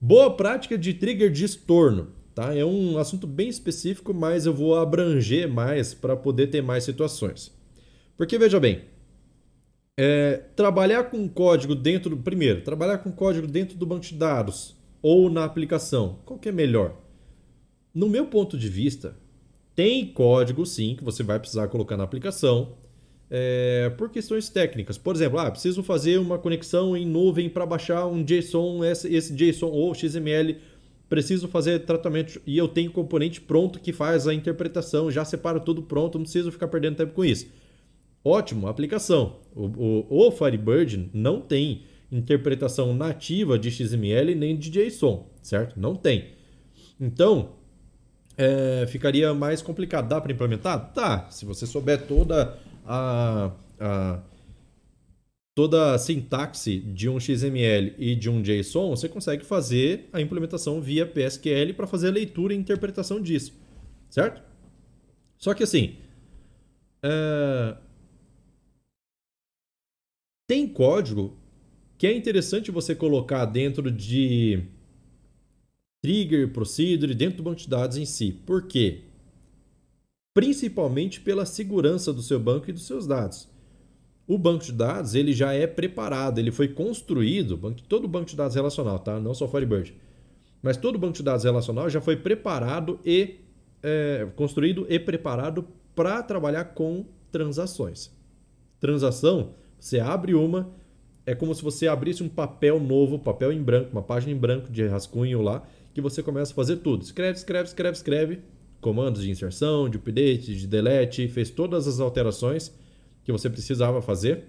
Boa prática de trigger de estorno. Tá? É um assunto bem específico, mas eu vou abranger mais para poder ter mais situações. Porque veja bem, é, trabalhar com código dentro do. Primeiro, trabalhar com código dentro do banco de dados ou na aplicação, qual que é melhor? No meu ponto de vista, tem código sim que você vai precisar colocar na aplicação é, por questões técnicas. Por exemplo, ah, preciso fazer uma conexão em nuvem para baixar um JSON, esse, JSON ou XML. Preciso fazer tratamento e eu tenho componente pronto que faz a interpretação, já separo tudo pronto, não preciso ficar perdendo tempo com isso. Ótimo, aplicação. O, o, o Firebird não tem interpretação nativa de XML nem de JSON, certo? Não tem. Então, é, ficaria mais complicado. Dá para implementar? Tá. Se você souber toda a, a toda a sintaxe de um XML e de um JSON, você consegue fazer a implementação via PSQL para fazer a leitura e interpretação disso, certo? Só que assim, é... tem código que é interessante você colocar dentro de trigger, procedure, dentro do banco de dados em si. Por quê? Principalmente pela segurança do seu banco e dos seus dados. O banco de dados ele já é preparado, ele foi construído, todo banco de dados relacional, tá? não só Firebird, mas todo banco de dados relacional já foi preparado e é, construído e preparado para trabalhar com transações. Transação, você abre uma, é como se você abrisse um papel novo, papel em branco, uma página em branco de rascunho lá, que você começa a fazer tudo. Escreve, escreve, escreve, escreve. Comandos de inserção, de update, de delete, fez todas as alterações que você precisava fazer.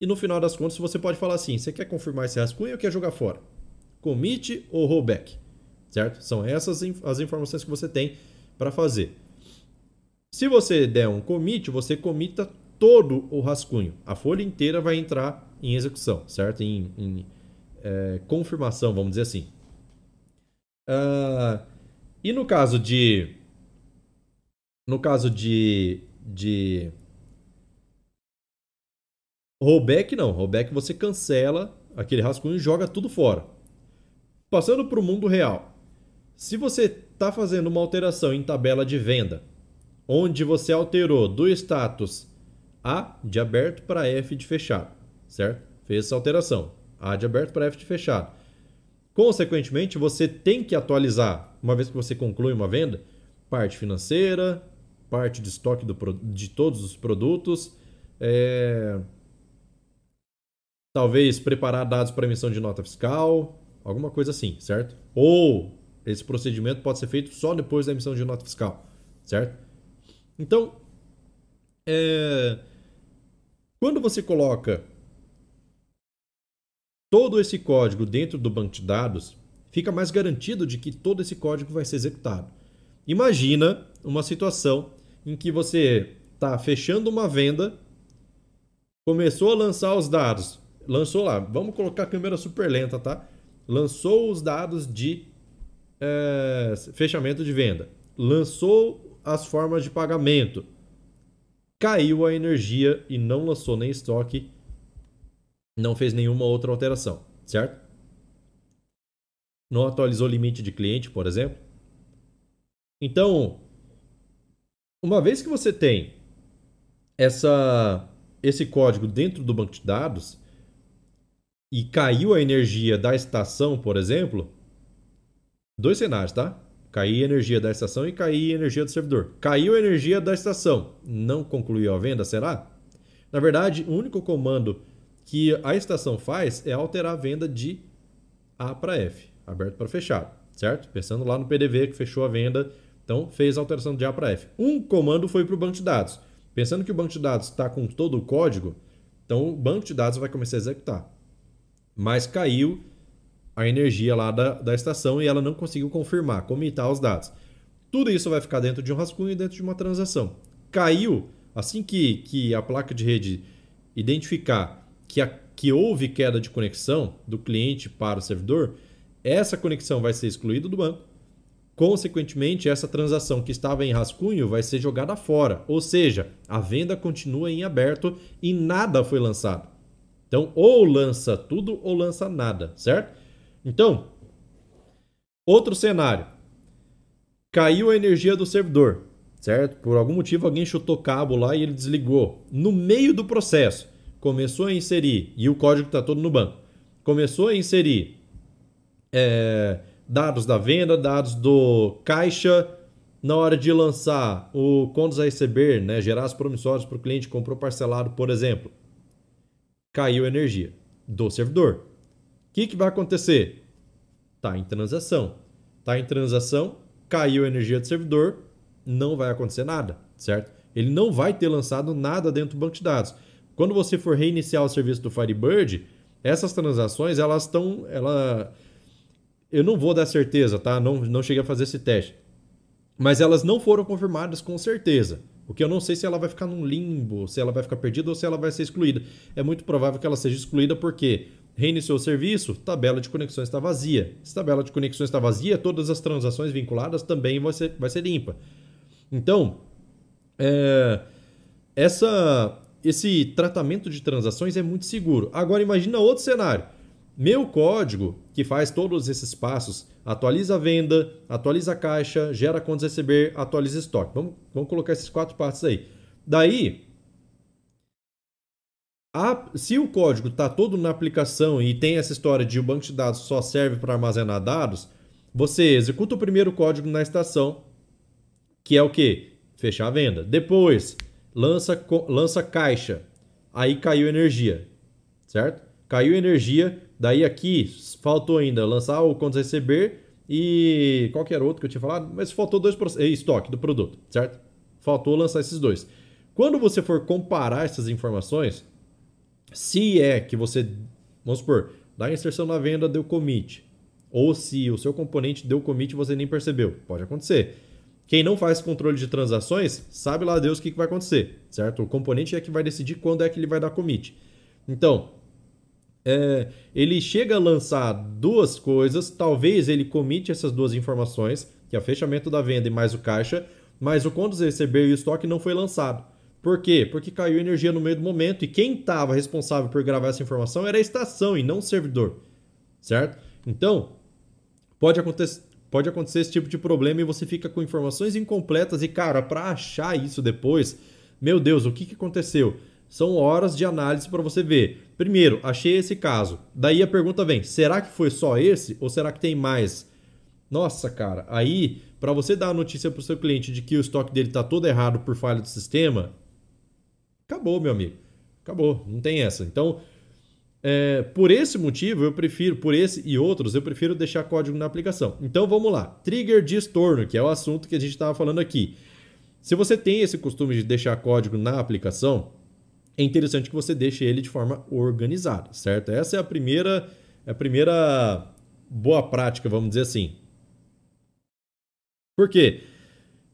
E no final das contas, você pode falar assim: você quer confirmar esse rascunho ou quer jogar fora? Commit ou rollback? Certo? São essas as informações que você tem para fazer. Se você der um commit, você comita todo o rascunho. A folha inteira vai entrar em execução, certo? Em, em é, confirmação, vamos dizer assim. Uh, e no caso de. No caso de. de rollback, não. Rollback você cancela aquele rascunho e joga tudo fora. Passando para o mundo real. Se você está fazendo uma alteração em tabela de venda, onde você alterou do status A de aberto para F de fechado, certo? Fez essa alteração. A de aberto para F de fechado. Consequentemente, você tem que atualizar, uma vez que você conclui uma venda, parte financeira, parte de estoque do, de todos os produtos, é... talvez preparar dados para emissão de nota fiscal, alguma coisa assim, certo? Ou esse procedimento pode ser feito só depois da emissão de nota fiscal, certo? Então, é... quando você coloca todo esse código dentro do banco de dados, fica mais garantido de que todo esse código vai ser executado. Imagina uma situação em que você está fechando uma venda, começou a lançar os dados, lançou lá, vamos colocar a câmera super lenta, tá? Lançou os dados de é, fechamento de venda, lançou as formas de pagamento, caiu a energia e não lançou nem estoque não fez nenhuma outra alteração, certo? Não atualizou o limite de cliente, por exemplo. Então, uma vez que você tem essa, esse código dentro do banco de dados e caiu a energia da estação, por exemplo, dois cenários, tá? Cair a energia da estação e cair a energia do servidor. Caiu a energia da estação, não concluiu a venda, será? Na verdade, o único comando que a estação faz é alterar a venda de A para F, aberto para fechado, certo? Pensando lá no PDV que fechou a venda, então fez a alteração de A para F. Um comando foi para o banco de dados. Pensando que o banco de dados está com todo o código, então o banco de dados vai começar a executar. Mas caiu a energia lá da, da estação e ela não conseguiu confirmar, comitar os dados. Tudo isso vai ficar dentro de um rascunho e dentro de uma transação. Caiu, assim que, que a placa de rede identificar que, a, que houve queda de conexão do cliente para o servidor, essa conexão vai ser excluída do banco. Consequentemente, essa transação que estava em rascunho vai ser jogada fora, ou seja, a venda continua em aberto e nada foi lançado. Então, ou lança tudo ou lança nada, certo? Então, outro cenário. Caiu a energia do servidor, certo? Por algum motivo alguém chutou cabo lá e ele desligou. No meio do processo, começou a inserir, e o código está todo no banco, começou a inserir é, dados da venda, dados do caixa, na hora de lançar o contas a receber, né, gerar as promissórias para o cliente comprou parcelado, por exemplo, caiu a energia do servidor. O que, que vai acontecer? Está em transação. Está em transação, caiu a energia do servidor, não vai acontecer nada, certo? Ele não vai ter lançado nada dentro do banco de dados. Quando você for reiniciar o serviço do Firebird, essas transações, elas estão. Ela... Eu não vou dar certeza, tá? Não, não cheguei a fazer esse teste. Mas elas não foram confirmadas com certeza. Porque eu não sei se ela vai ficar num limbo, se ela vai ficar perdida ou se ela vai ser excluída. É muito provável que ela seja excluída porque reiniciou o serviço, tabela de conexões está vazia. Se tabela de conexões está vazia, todas as transações vinculadas também vai ser, vai ser limpa. Então, é, essa esse tratamento de transações é muito seguro. Agora imagina outro cenário. Meu código, que faz todos esses passos, atualiza a venda, atualiza a caixa, gera contas receber, atualiza estoque. Vamos, vamos colocar esses quatro passos aí. Daí, a, se o código está todo na aplicação e tem essa história de o banco de dados só serve para armazenar dados, você executa o primeiro código na estação, que é o que? Fechar a venda. Depois, lança, lança caixa. Aí caiu energia, certo? Caiu energia, daí aqui faltou ainda lançar o contas receber e qualquer outro que eu tinha falado, mas faltou dois estoque do produto, certo? Faltou lançar esses dois. Quando você for comparar essas informações, se é que você, vamos supor, da inserção na venda deu commit, ou se o seu componente deu commit e você nem percebeu, pode acontecer. Quem não faz controle de transações, sabe lá Deus o que vai acontecer, certo? O componente é que vai decidir quando é que ele vai dar commit. Então, é, ele chega a lançar duas coisas, talvez ele comite essas duas informações, que é o fechamento da venda e mais o caixa, mas o quando receber e o estoque não foi lançado. Por quê? Porque caiu energia no meio do momento e quem estava responsável por gravar essa informação era a estação e não o servidor, certo? Então, pode acontecer, pode acontecer esse tipo de problema e você fica com informações incompletas e, cara, para achar isso depois, meu Deus, o que, que aconteceu? São horas de análise para você ver. Primeiro, achei esse caso. Daí a pergunta vem: será que foi só esse ou será que tem mais? Nossa, cara, aí para você dar a notícia para o seu cliente de que o estoque dele está todo errado por falha do sistema, acabou, meu amigo. Acabou, não tem essa. Então, é, por esse motivo, eu prefiro, por esse e outros, eu prefiro deixar código na aplicação. Então vamos lá. Trigger de estorno, que é o assunto que a gente estava falando aqui. Se você tem esse costume de deixar código na aplicação, é interessante que você deixe ele de forma organizada, certo? Essa é a primeira, é a primeira boa prática, vamos dizer assim. Por quê?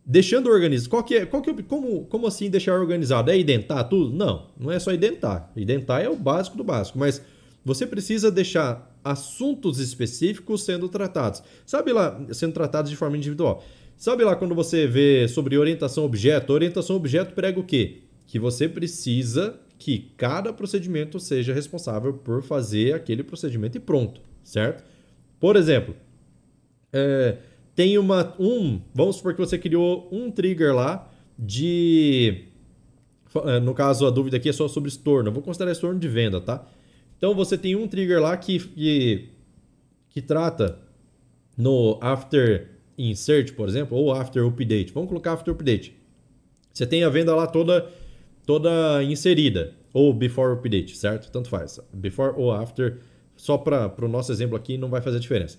Deixando organizado. Qual que é, qual que é, como, como assim deixar organizado? É identar tudo? Não, não é só identar. Identar é o básico do básico, mas você precisa deixar assuntos específicos sendo tratados. Sabe lá, sendo tratados de forma individual. Sabe lá quando você vê sobre orientação objeto? Orientação objeto prega o quê? Que você precisa que cada procedimento seja responsável por fazer aquele procedimento e pronto, certo? Por exemplo, é, tem uma um, vamos supor que você criou um trigger lá de é, no caso a dúvida aqui é só sobre estorno, eu vou considerar estorno de venda, tá? Então você tem um trigger lá que que, que trata no after insert, por exemplo, ou after update. Vamos colocar after update. Você tem a venda lá toda toda inserida ou before update, certo? Tanto faz. Before ou after, só para o nosso exemplo aqui não vai fazer diferença.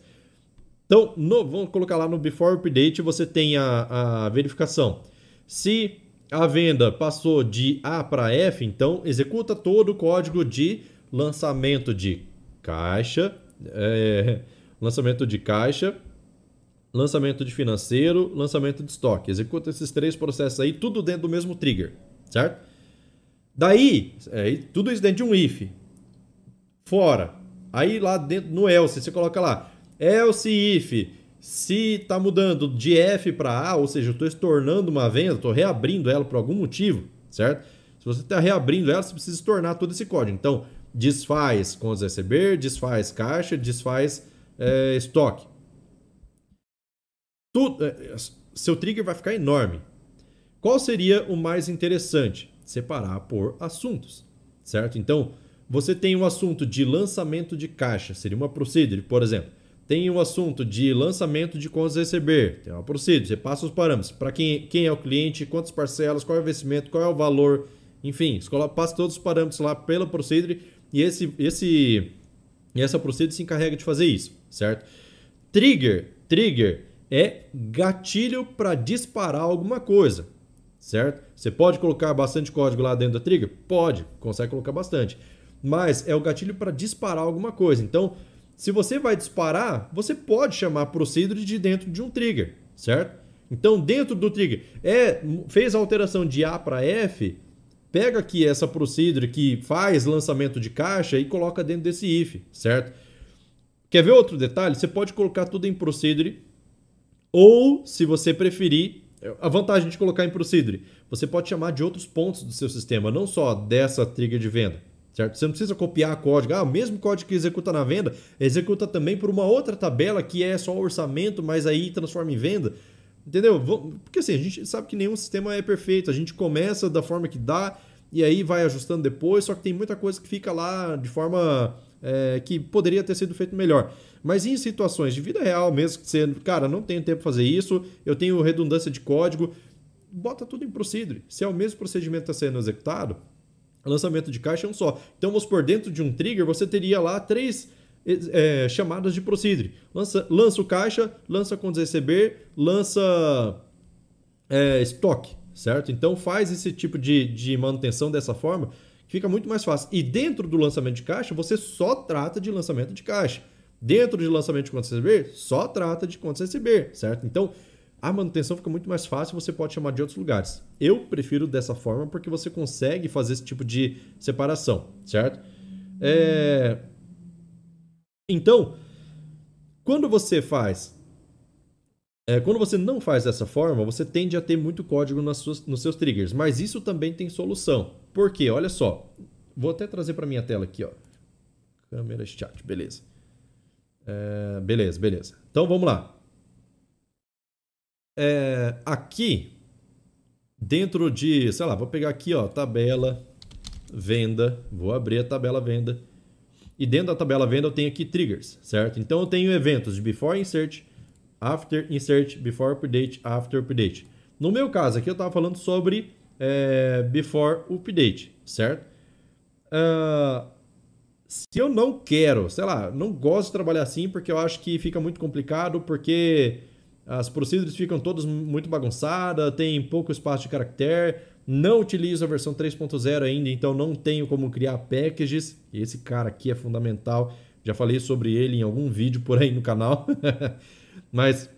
Então, no, vamos colocar lá no Before Update, você tem a, a verificação. Se a venda passou de A para F, então executa todo o código de lançamento de caixa, é, lançamento de caixa, lançamento de financeiro, lançamento de estoque. Executa esses três processos aí, tudo dentro do mesmo trigger, certo? Daí, é, tudo isso dentro de um if. Fora. Aí lá dentro no else, você coloca lá Else if, se está mudando de F para A, ou seja, eu estou estornando uma venda, estou reabrindo ela por algum motivo, certo? Se você está reabrindo ela, você precisa estornar todo esse código. Então, desfaz contas receber, desfaz caixa, desfaz é, estoque. Tudo, é, seu trigger vai ficar enorme. Qual seria o mais interessante? Separar por assuntos, certo? Então, você tem um assunto de lançamento de caixa, seria uma procedure, por exemplo. Tem o um assunto de lançamento de contas a receber. Tem uma procedura, você passa os parâmetros. Para quem, quem é o cliente, quantas parcelas, qual é o investimento, qual é o valor. Enfim, escola passa todos os parâmetros lá pela procedure e esse, esse, essa procedure se encarrega de fazer isso, certo? Trigger. Trigger é gatilho para disparar alguma coisa, certo? Você pode colocar bastante código lá dentro da trigger? Pode, consegue colocar bastante. Mas é o gatilho para disparar alguma coisa. Então, se você vai disparar, você pode chamar procedure de dentro de um trigger, certo? Então, dentro do trigger, é, fez a alteração de A para F, pega aqui essa procedure que faz lançamento de caixa e coloca dentro desse if, certo? Quer ver outro detalhe? Você pode colocar tudo em procedure ou, se você preferir, a vantagem de colocar em Procedure, você pode chamar de outros pontos do seu sistema, não só dessa trigger de venda. Certo? Você não precisa copiar código. Ah, o mesmo código que executa na venda, executa também por uma outra tabela que é só orçamento, mas aí transforma em venda. Entendeu? Porque assim, a gente sabe que nenhum sistema é perfeito. A gente começa da forma que dá e aí vai ajustando depois, só que tem muita coisa que fica lá de forma é, que poderia ter sido feito melhor. Mas em situações de vida real mesmo, que você, cara, não tenho tempo para fazer isso, eu tenho redundância de código, bota tudo em procedure. Se é o mesmo procedimento que está sendo executado, lançamento de caixa é um só. Então, vamos por dentro de um trigger, você teria lá três é, chamadas de procedure. Lança, lança o caixa, lança quando receber, lança é, estoque, certo? Então faz esse tipo de, de manutenção dessa forma, fica muito mais fácil. E dentro do lançamento de caixa, você só trata de lançamento de caixa. Dentro de lançamento de contas receber, só trata de contas receber, certo? Então, a manutenção fica muito mais fácil, você pode chamar de outros lugares. Eu prefiro dessa forma porque você consegue fazer esse tipo de separação, certo? É... Então, quando você faz. É, quando você não faz dessa forma, você tende a ter muito código nas suas, nos seus triggers. Mas isso também tem solução. Por quê? Olha só. Vou até trazer para minha tela aqui, ó. Câmera chat, beleza. É, beleza, beleza. Então vamos lá. É, aqui, dentro de, sei lá, vou pegar aqui, ó, tabela, venda. Vou abrir a tabela venda. E dentro da tabela venda eu tenho aqui triggers, certo? Então eu tenho eventos de before insert, after insert, before update, after update. No meu caso aqui eu estava falando sobre é, before update, certo? Uh, se eu não quero, sei lá, não gosto de trabalhar assim porque eu acho que fica muito complicado, porque as procedures ficam todas muito bagunçadas, tem pouco espaço de caractere, não utilizo a versão 3.0 ainda, então não tenho como criar packages. Esse cara aqui é fundamental. Já falei sobre ele em algum vídeo por aí no canal. Mas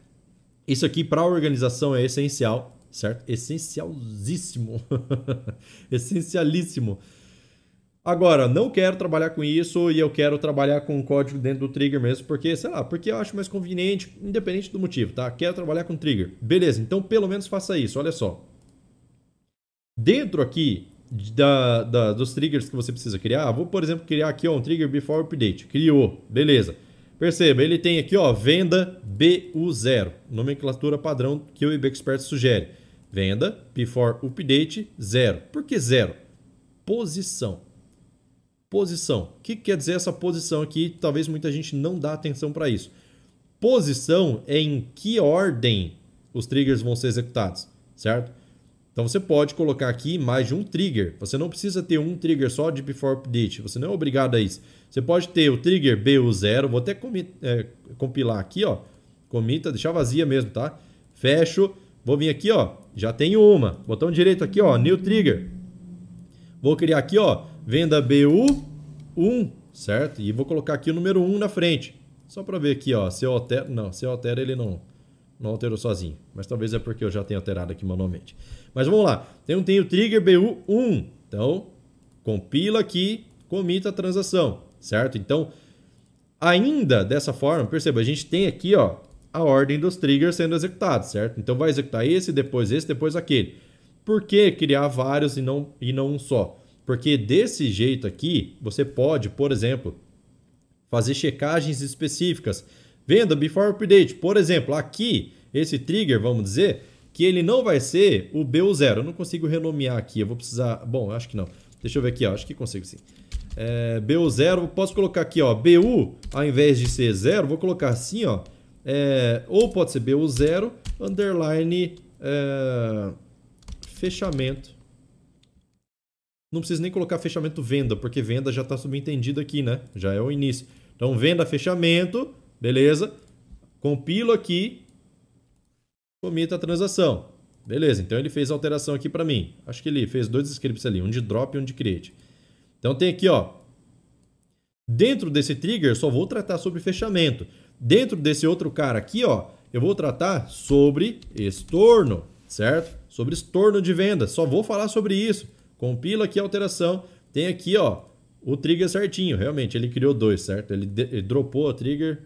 isso aqui para a organização é essencial, certo? Essencialíssimo. Essencialíssimo. Agora, não quero trabalhar com isso e eu quero trabalhar com código dentro do trigger mesmo, porque, sei lá, porque eu acho mais conveniente, independente do motivo, tá? Quero trabalhar com trigger. Beleza, então pelo menos faça isso, olha só. Dentro aqui da, da, dos triggers que você precisa criar, vou, por exemplo, criar aqui ó, um trigger before update. Criou, beleza. Perceba, ele tem aqui ó, venda BU0, nomenclatura padrão que o IB Expert sugere. Venda before update 0. Por que 0? Posição posição. O que quer dizer essa posição aqui? Talvez muita gente não dá atenção para isso. Posição é em que ordem os triggers vão ser executados, certo? Então você pode colocar aqui mais de um trigger. Você não precisa ter um trigger só de before update. Você não é obrigado a isso. Você pode ter o trigger BU0. Vou até é, compilar aqui, ó. Comita, deixar vazia mesmo, tá? Fecho. Vou vir aqui, ó. Já tenho uma. Botão direito aqui, ó. New trigger. Vou criar aqui, ó venda BU1, certo? E vou colocar aqui o número 1 na frente. Só para ver aqui, ó, se eu altero... Não, se eu altero ele não, não alterou sozinho. Mas talvez é porque eu já tenho alterado aqui manualmente. Mas vamos lá. Então tem o trigger BU1. Então, compila aqui, comita a transação, certo? Então, ainda dessa forma, perceba, a gente tem aqui, ó, a ordem dos triggers sendo executados, certo? Então vai executar esse, depois esse, depois aquele. Por que criar vários e não, e não um só? Porque desse jeito aqui, você pode, por exemplo, fazer checagens específicas. Venda before update, por exemplo, aqui, esse trigger, vamos dizer, que ele não vai ser o BU0. Eu não consigo renomear aqui, eu vou precisar... Bom, acho que não. Deixa eu ver aqui, ó. acho que consigo sim. É, BU0, posso colocar aqui, ó, BU, ao invés de ser 0, vou colocar assim, ó, é, ou pode ser BU0, underline, é, fechamento não precisa nem colocar fechamento venda, porque venda já está subentendido aqui, né? Já é o início. Então, venda, fechamento, beleza. Compilo aqui, comita a transação. Beleza, então ele fez a alteração aqui para mim. Acho que ele fez dois scripts ali, um de drop e um de create. Então tem aqui, ó. Dentro desse trigger, só vou tratar sobre fechamento. Dentro desse outro cara aqui, ó, eu vou tratar sobre estorno, certo? Sobre estorno de venda. Só vou falar sobre isso. Compila aqui a alteração. Tem aqui, ó, o trigger certinho. Realmente, ele criou dois, certo? Ele, ele dropou a trigger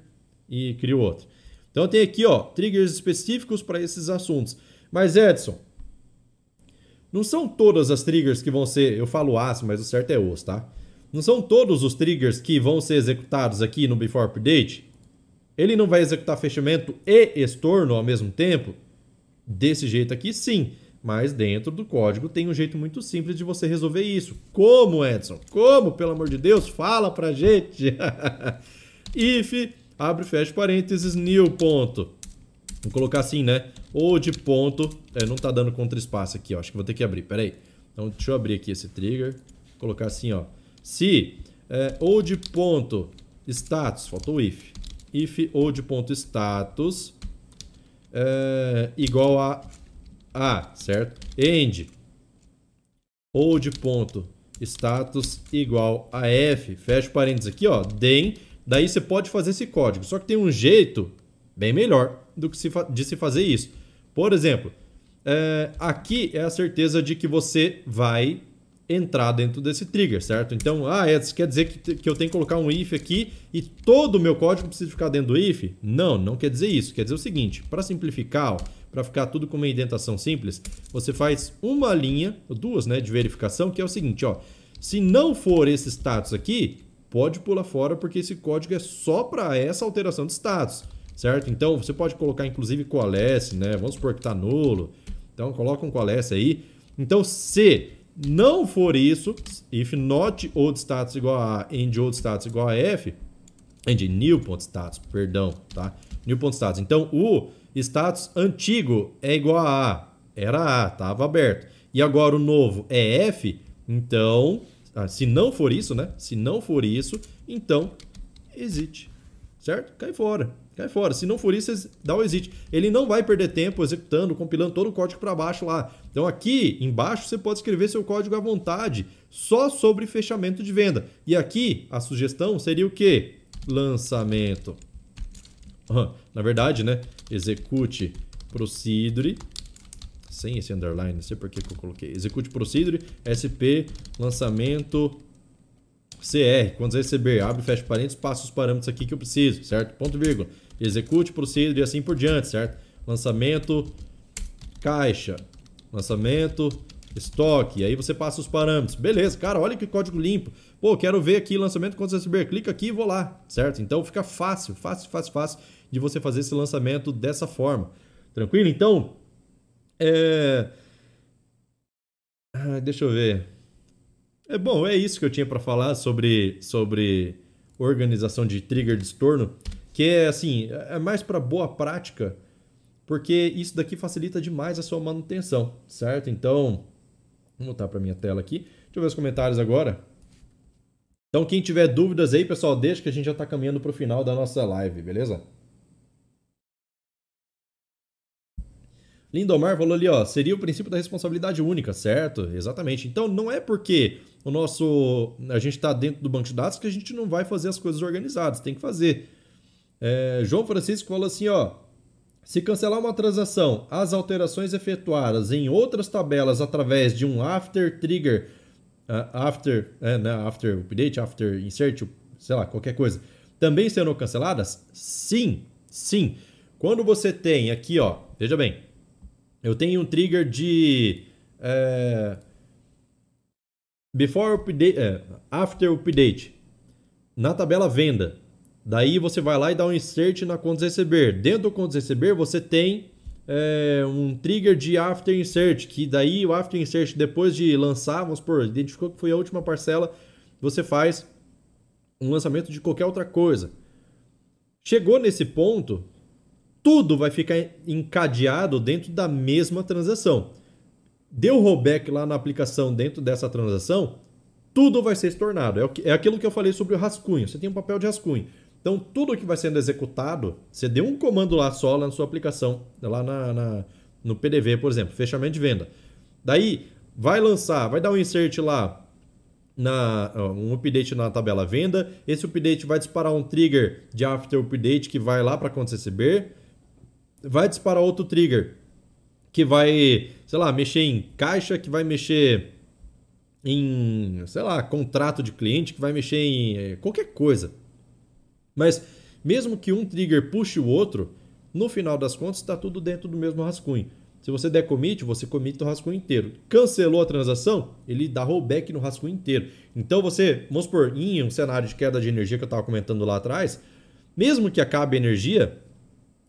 e criou outro. Então tem aqui, ó, triggers específicos para esses assuntos. Mas Edson, não são todas as triggers que vão ser, eu falo as, mas o certo é os, tá? Não são todos os triggers que vão ser executados aqui no Before Update? Ele não vai executar fechamento e estorno ao mesmo tempo? Desse jeito aqui, sim. Mas dentro do código tem um jeito muito simples de você resolver isso. Como, Edson? Como, pelo amor de Deus? Fala pra gente! if, abre e fecha parênteses, new ponto. Vou colocar assim, né? Ou de ponto. É, não tá dando contra espaço aqui, ó. Acho que vou ter que abrir. Pera aí. Então, deixa eu abrir aqui esse trigger. Vou colocar assim, ó. Se é, ou de ponto status, faltou if. If ou de ponto status é, igual a a, certo? End ou de ponto status igual a f, fecha parênteses aqui, ó, then, daí você pode fazer esse código. Só que tem um jeito bem melhor do que se de se fazer isso. Por exemplo, é, aqui é a certeza de que você vai entrar dentro desse trigger, certo? Então, ah, é, isso quer dizer que, que eu tenho que colocar um if aqui e todo o meu código precisa ficar dentro do if? Não, não quer dizer isso. Quer dizer o seguinte, para simplificar, para ficar tudo com uma indentação simples, você faz uma linha, duas, né, de verificação, que é o seguinte, ó, se não for esse status aqui, pode pular fora porque esse código é só para essa alteração de status, certo? Então, você pode colocar inclusive coalesce, né? Vamos supor que está nulo. Então, coloca um coalesce aí. Então, se não for isso, if not old status igual a end old status igual a f, end new ponto status, perdão, tá? New ponto status. Então, o status antigo é igual a a, era a, estava aberto. E agora o novo é f, então, ah, se não for isso, né? Se não for isso, então existe, certo? Cai fora. Cai fora. Se não for isso, dá o exit. Ele não vai perder tempo executando, compilando todo o código para baixo lá. Então aqui embaixo você pode escrever seu código à vontade, só sobre fechamento de venda. E aqui a sugestão seria o quê? Lançamento. Na verdade, né? Execute procedure sem esse underline, não sei por que, eu coloquei. Execute procedure, SP, lançamento, CR. Quando você receber, abre fecha parênteses, passa os parâmetros aqui que eu preciso, certo? Ponto vírgula execute, procedure e assim por diante, certo? Lançamento, caixa, lançamento, estoque, aí você passa os parâmetros. Beleza, cara, olha que código limpo. Pô, quero ver aqui lançamento quando você receber, clica aqui e vou lá, certo? Então fica fácil, fácil, fácil, fácil de você fazer esse lançamento dessa forma. Tranquilo? Então, é... Ah, deixa eu ver. É bom, é isso que eu tinha para falar sobre, sobre organização de trigger de estorno que é assim, é mais para boa prática, porque isso daqui facilita demais a sua manutenção, certo? Então, vou voltar para minha tela aqui. Deixa eu ver os comentários agora. Então, quem tiver dúvidas aí, pessoal, deixa que a gente já está caminhando para o final da nossa live, beleza? Lindomar falou ali, ó, seria o princípio da responsabilidade única, certo? Exatamente. Então, não é porque o nosso a gente está dentro do banco de dados que a gente não vai fazer as coisas organizadas, tem que fazer. É, João Francisco falou assim, ó. Se cancelar uma transação, as alterações efetuadas em outras tabelas através de um after trigger, uh, after, é, né, after update, after insert, sei lá, qualquer coisa, também serão canceladas? Sim, sim. Quando você tem aqui, ó, veja bem, eu tenho um trigger de é, before update, é, after update na tabela venda. Daí você vai lá e dá um insert na conta receber. Dentro do conta receber você tem é, um trigger de after insert, que daí o after insert depois de lançar, vamos supor, identificou que foi a última parcela, você faz um lançamento de qualquer outra coisa. Chegou nesse ponto, tudo vai ficar encadeado dentro da mesma transação. Deu rollback lá na aplicação dentro dessa transação, tudo vai ser estornado. É, é aquilo que eu falei sobre o rascunho. Você tem um papel de rascunho. Então, tudo que vai sendo executado, você deu um comando lá só na sua aplicação, lá na, na, no PDV, por exemplo, fechamento de venda. Daí, vai lançar, vai dar um insert lá, na, um update na tabela venda. Esse update vai disparar um trigger de after update que vai lá para conta receber. Vai disparar outro trigger que vai, sei lá, mexer em caixa, que vai mexer em, sei lá, contrato de cliente, que vai mexer em eh, qualquer coisa. Mas mesmo que um trigger puxe o outro, no final das contas está tudo dentro do mesmo rascunho. Se você der commit, você commit o rascunho inteiro. Cancelou a transação, ele dá rollback no rascunho inteiro. Então você, vamos supor, em um cenário de queda de energia que eu estava comentando lá atrás, mesmo que acabe a energia,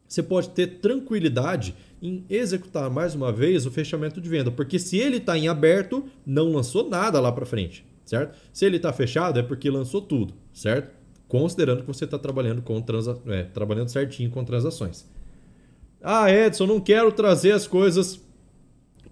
você pode ter tranquilidade em executar mais uma vez o fechamento de venda, porque se ele está em aberto, não lançou nada lá para frente, certo? Se ele está fechado é porque lançou tudo, certo? Considerando que você está trabalhando com transa é, trabalhando certinho com transações. Ah, Edson, não quero trazer as coisas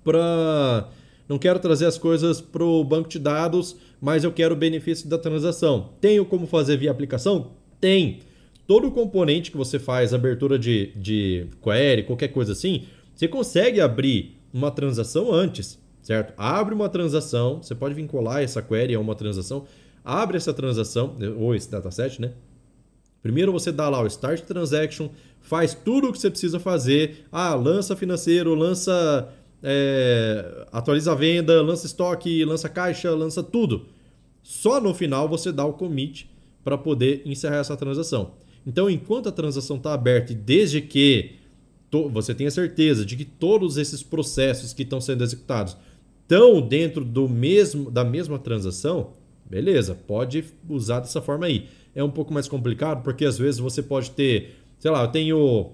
para não quero trazer as coisas para o banco de dados, mas eu quero o benefício da transação. Tenho como fazer via aplicação? Tem todo componente que você faz, abertura de, de query, qualquer coisa assim, você consegue abrir uma transação antes, certo? Abre uma transação, você pode vincular essa query a uma transação, abre essa transação, ou esse dataset, né? Primeiro você dá lá o Start Transaction, faz tudo o que você precisa fazer. Ah, lança financeiro, lança. É, atualiza a venda, lança estoque, lança caixa, lança tudo. Só no final você dá o commit para poder encerrar essa transação. Então, enquanto a transação está aberta e desde que você tenha certeza de que todos esses processos que estão sendo executados estão dentro do mesmo da mesma transação, beleza, pode usar dessa forma aí. É um pouco mais complicado porque às vezes você pode ter, sei lá, eu tenho.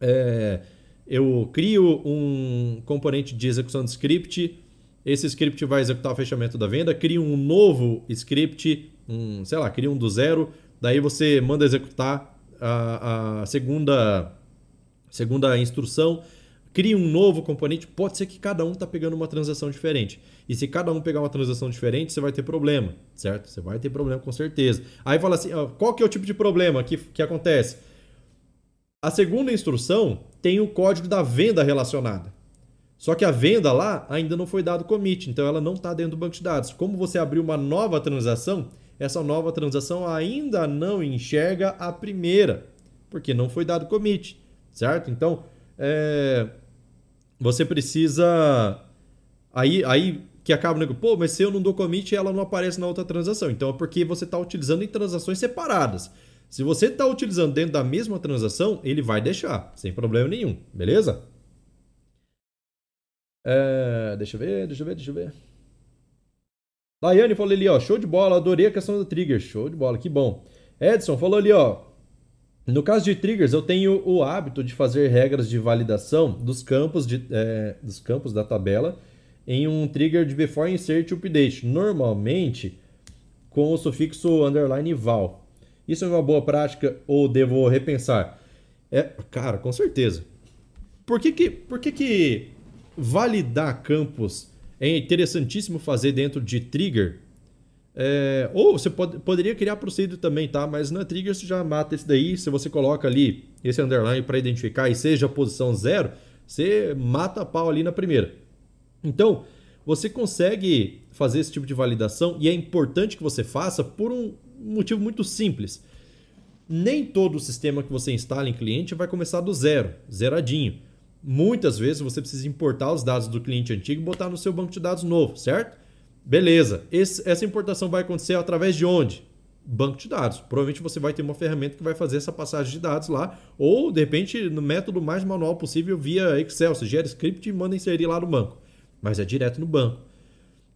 É, eu crio um componente de execução de script, esse script vai executar o fechamento da venda, crio um novo script, um, sei lá, crio um do zero, Daí você manda executar a, a segunda, segunda instrução, cria um novo componente. Pode ser que cada um está pegando uma transação diferente. E se cada um pegar uma transação diferente, você vai ter problema, certo? Você vai ter problema com certeza. Aí fala assim, qual que é o tipo de problema que, que acontece? A segunda instrução tem o código da venda relacionada. Só que a venda lá ainda não foi dado commit, então ela não está dentro do banco de dados. Como você abriu uma nova transação, essa nova transação ainda não enxerga a primeira, porque não foi dado commit, certo? Então, é, você precisa. Aí, aí que acaba, né? pô, mas se eu não dou commit, ela não aparece na outra transação. Então é porque você está utilizando em transações separadas. Se você está utilizando dentro da mesma transação, ele vai deixar, sem problema nenhum, beleza? É, deixa eu ver, deixa eu ver, deixa eu ver. Daiane falou ali, ó, show de bola, adorei a questão do trigger, show de bola, que bom. Edson falou ali, ó, no caso de triggers, eu tenho o hábito de fazer regras de validação dos campos, de, é, dos campos da tabela em um trigger de before insert update, normalmente com o sufixo underline val. Isso é uma boa prática ou devo repensar? É, cara, com certeza. Por que que, por que, que validar campos é interessantíssimo fazer dentro de trigger. É, ou você pode, poderia criar procedure também, tá? Mas na trigger você já mata esse daí. Se você coloca ali esse underline para identificar e seja a posição zero, você mata a pau ali na primeira. Então, você consegue fazer esse tipo de validação e é importante que você faça por um motivo muito simples. Nem todo sistema que você instala em cliente vai começar do zero, zeradinho. Muitas vezes você precisa importar os dados do cliente antigo e botar no seu banco de dados novo, certo? Beleza. Esse, essa importação vai acontecer através de onde? Banco de dados. Provavelmente você vai ter uma ferramenta que vai fazer essa passagem de dados lá, ou de repente no método mais manual possível via Excel. Você gera script e manda inserir lá no banco. Mas é direto no banco.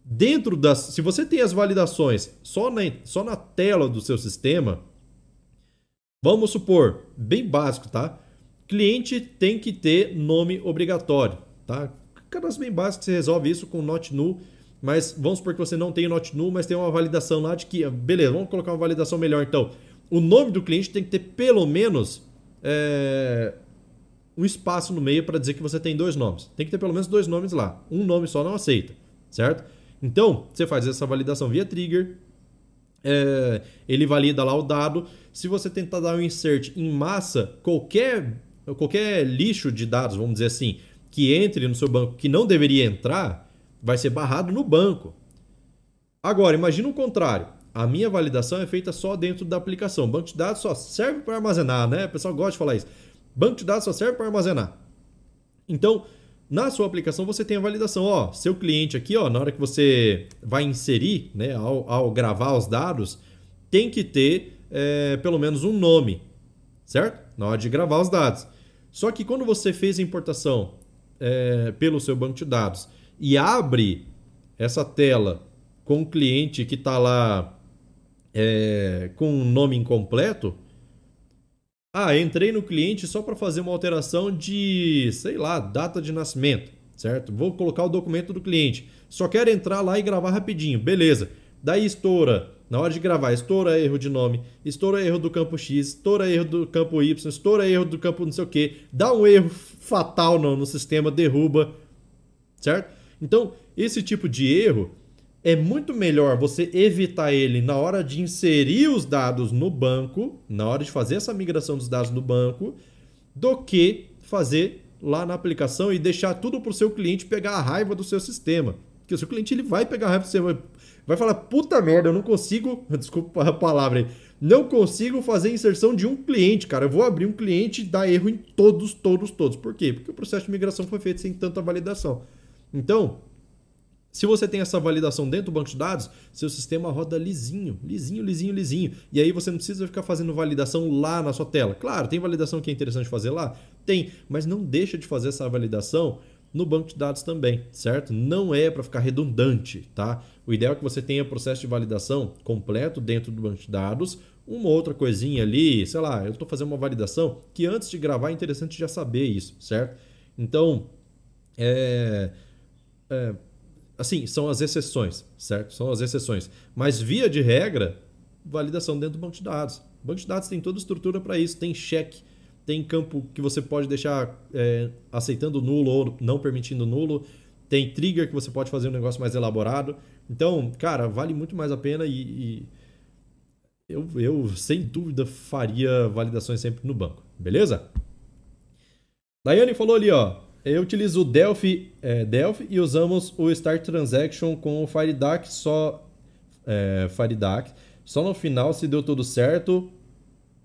Dentro das. Se você tem as validações só na, só na tela do seu sistema, vamos supor, bem básico, tá? Cliente tem que ter nome obrigatório, tá? Cadastro bem básico, você resolve isso com not null, mas vamos supor que você não tem not null, mas tem uma validação lá de que, beleza, vamos colocar uma validação melhor então. O nome do cliente tem que ter pelo menos é, um espaço no meio para dizer que você tem dois nomes. Tem que ter pelo menos dois nomes lá. Um nome só não aceita, certo? Então, você faz essa validação via trigger, é, ele valida lá o dado. Se você tentar dar um insert em massa, qualquer qualquer lixo de dados, vamos dizer assim, que entre no seu banco que não deveria entrar, vai ser barrado no banco. Agora, imagina o contrário. A minha validação é feita só dentro da aplicação. Banco de dados só serve para armazenar, né? O pessoal gosta de falar isso. Banco de dados só serve para armazenar. Então, na sua aplicação você tem a validação, ó, seu cliente aqui, ó, na hora que você vai inserir, né, ao, ao gravar os dados, tem que ter é, pelo menos um nome, certo? Na hora de gravar os dados. Só que quando você fez a importação é, pelo seu banco de dados e abre essa tela com um cliente que está lá é, com um nome incompleto, ah, entrei no cliente só para fazer uma alteração de, sei lá, data de nascimento, certo? Vou colocar o documento do cliente. Só quero entrar lá e gravar rapidinho, beleza. Daí estoura, na hora de gravar, estoura erro de nome, estoura erro do campo X, estoura erro do campo Y, estoura erro do campo não sei o que, dá um erro fatal no, no sistema, derruba, certo? Então, esse tipo de erro é muito melhor você evitar ele na hora de inserir os dados no banco, na hora de fazer essa migração dos dados no banco, do que fazer lá na aplicação e deixar tudo para o seu cliente pegar a raiva do seu sistema. Porque o seu cliente ele vai pegar a raiva do seu vai falar, puta merda, eu não consigo, desculpa a palavra aí, não consigo fazer inserção de um cliente, cara. Eu vou abrir um cliente e dar erro em todos, todos, todos. Por quê? Porque o processo de migração foi feito sem tanta validação. Então, se você tem essa validação dentro do banco de dados, seu sistema roda lisinho, lisinho, lisinho, lisinho. E aí você não precisa ficar fazendo validação lá na sua tela. Claro, tem validação que é interessante fazer lá? Tem, mas não deixa de fazer essa validação no banco de dados também, certo? Não é para ficar redundante, tá? O ideal é que você tenha processo de validação completo dentro do banco de dados, uma outra coisinha ali, sei lá, eu estou fazendo uma validação que antes de gravar é interessante já saber isso, certo? Então, é, é assim, são as exceções, certo? São as exceções. Mas via de regra, validação dentro do banco de dados. O banco de dados tem toda a estrutura para isso, tem cheque, tem campo que você pode deixar é, aceitando nulo ou não permitindo nulo, tem trigger que você pode fazer um negócio mais elaborado. Então, cara, vale muito mais a pena e, e eu, eu, sem dúvida, faria validações sempre no banco, beleza? Daiane falou ali, ó. Eu utilizo o Delphi, é, Delphi e usamos o Start Transaction com o FireDAC só, é, FireDAC. Só no final, se deu tudo certo,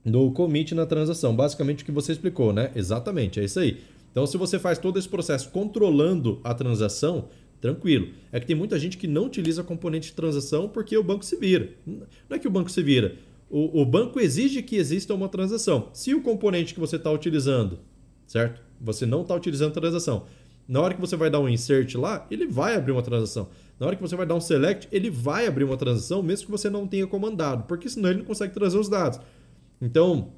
no commit na transação. Basicamente o que você explicou, né? Exatamente, é isso aí. Então, se você faz todo esse processo controlando a transação, tranquilo. É que tem muita gente que não utiliza componente de transação porque o banco se vira. Não é que o banco se vira. O, o banco exige que exista uma transação. Se o componente que você está utilizando, certo? Você não está utilizando transação. Na hora que você vai dar um insert lá, ele vai abrir uma transação. Na hora que você vai dar um select, ele vai abrir uma transação, mesmo que você não tenha comandado, porque senão ele não consegue trazer os dados. Então,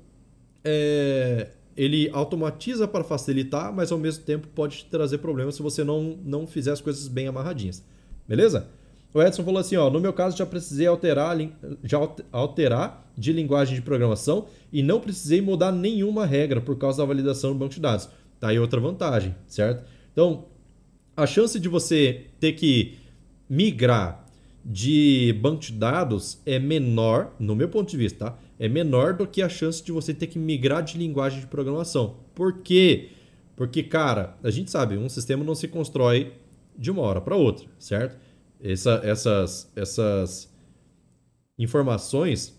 é, ele automatiza para facilitar, mas ao mesmo tempo pode trazer problemas se você não, não fizer as coisas bem amarradinhas. Beleza? O Edson falou assim, ó, no meu caso já precisei alterar, já alterar de linguagem de programação e não precisei mudar nenhuma regra por causa da validação do banco de dados. Tá aí outra vantagem, certo? Então, a chance de você ter que migrar de banco de dados é menor, no meu ponto de vista, tá? É menor do que a chance de você ter que migrar de linguagem de programação. Por quê? Porque, cara, a gente sabe, um sistema não se constrói de uma hora para outra, certo? Essa, essas, essas informações,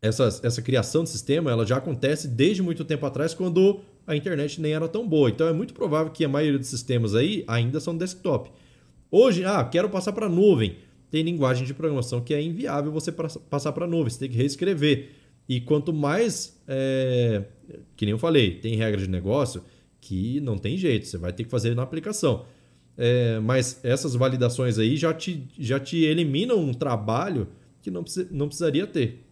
essas, essa criação de sistema, ela já acontece desde muito tempo atrás, quando a internet nem era tão boa. Então é muito provável que a maioria dos sistemas aí ainda são desktop. Hoje, ah, quero passar para nuvem. Tem linguagem de programação que é inviável você passar para nuvem, você tem que reescrever. E quanto mais, é, que nem eu falei, tem regra de negócio que não tem jeito, você vai ter que fazer na aplicação. É, mas essas validações aí já te, já te eliminam um trabalho que não, não precisaria ter,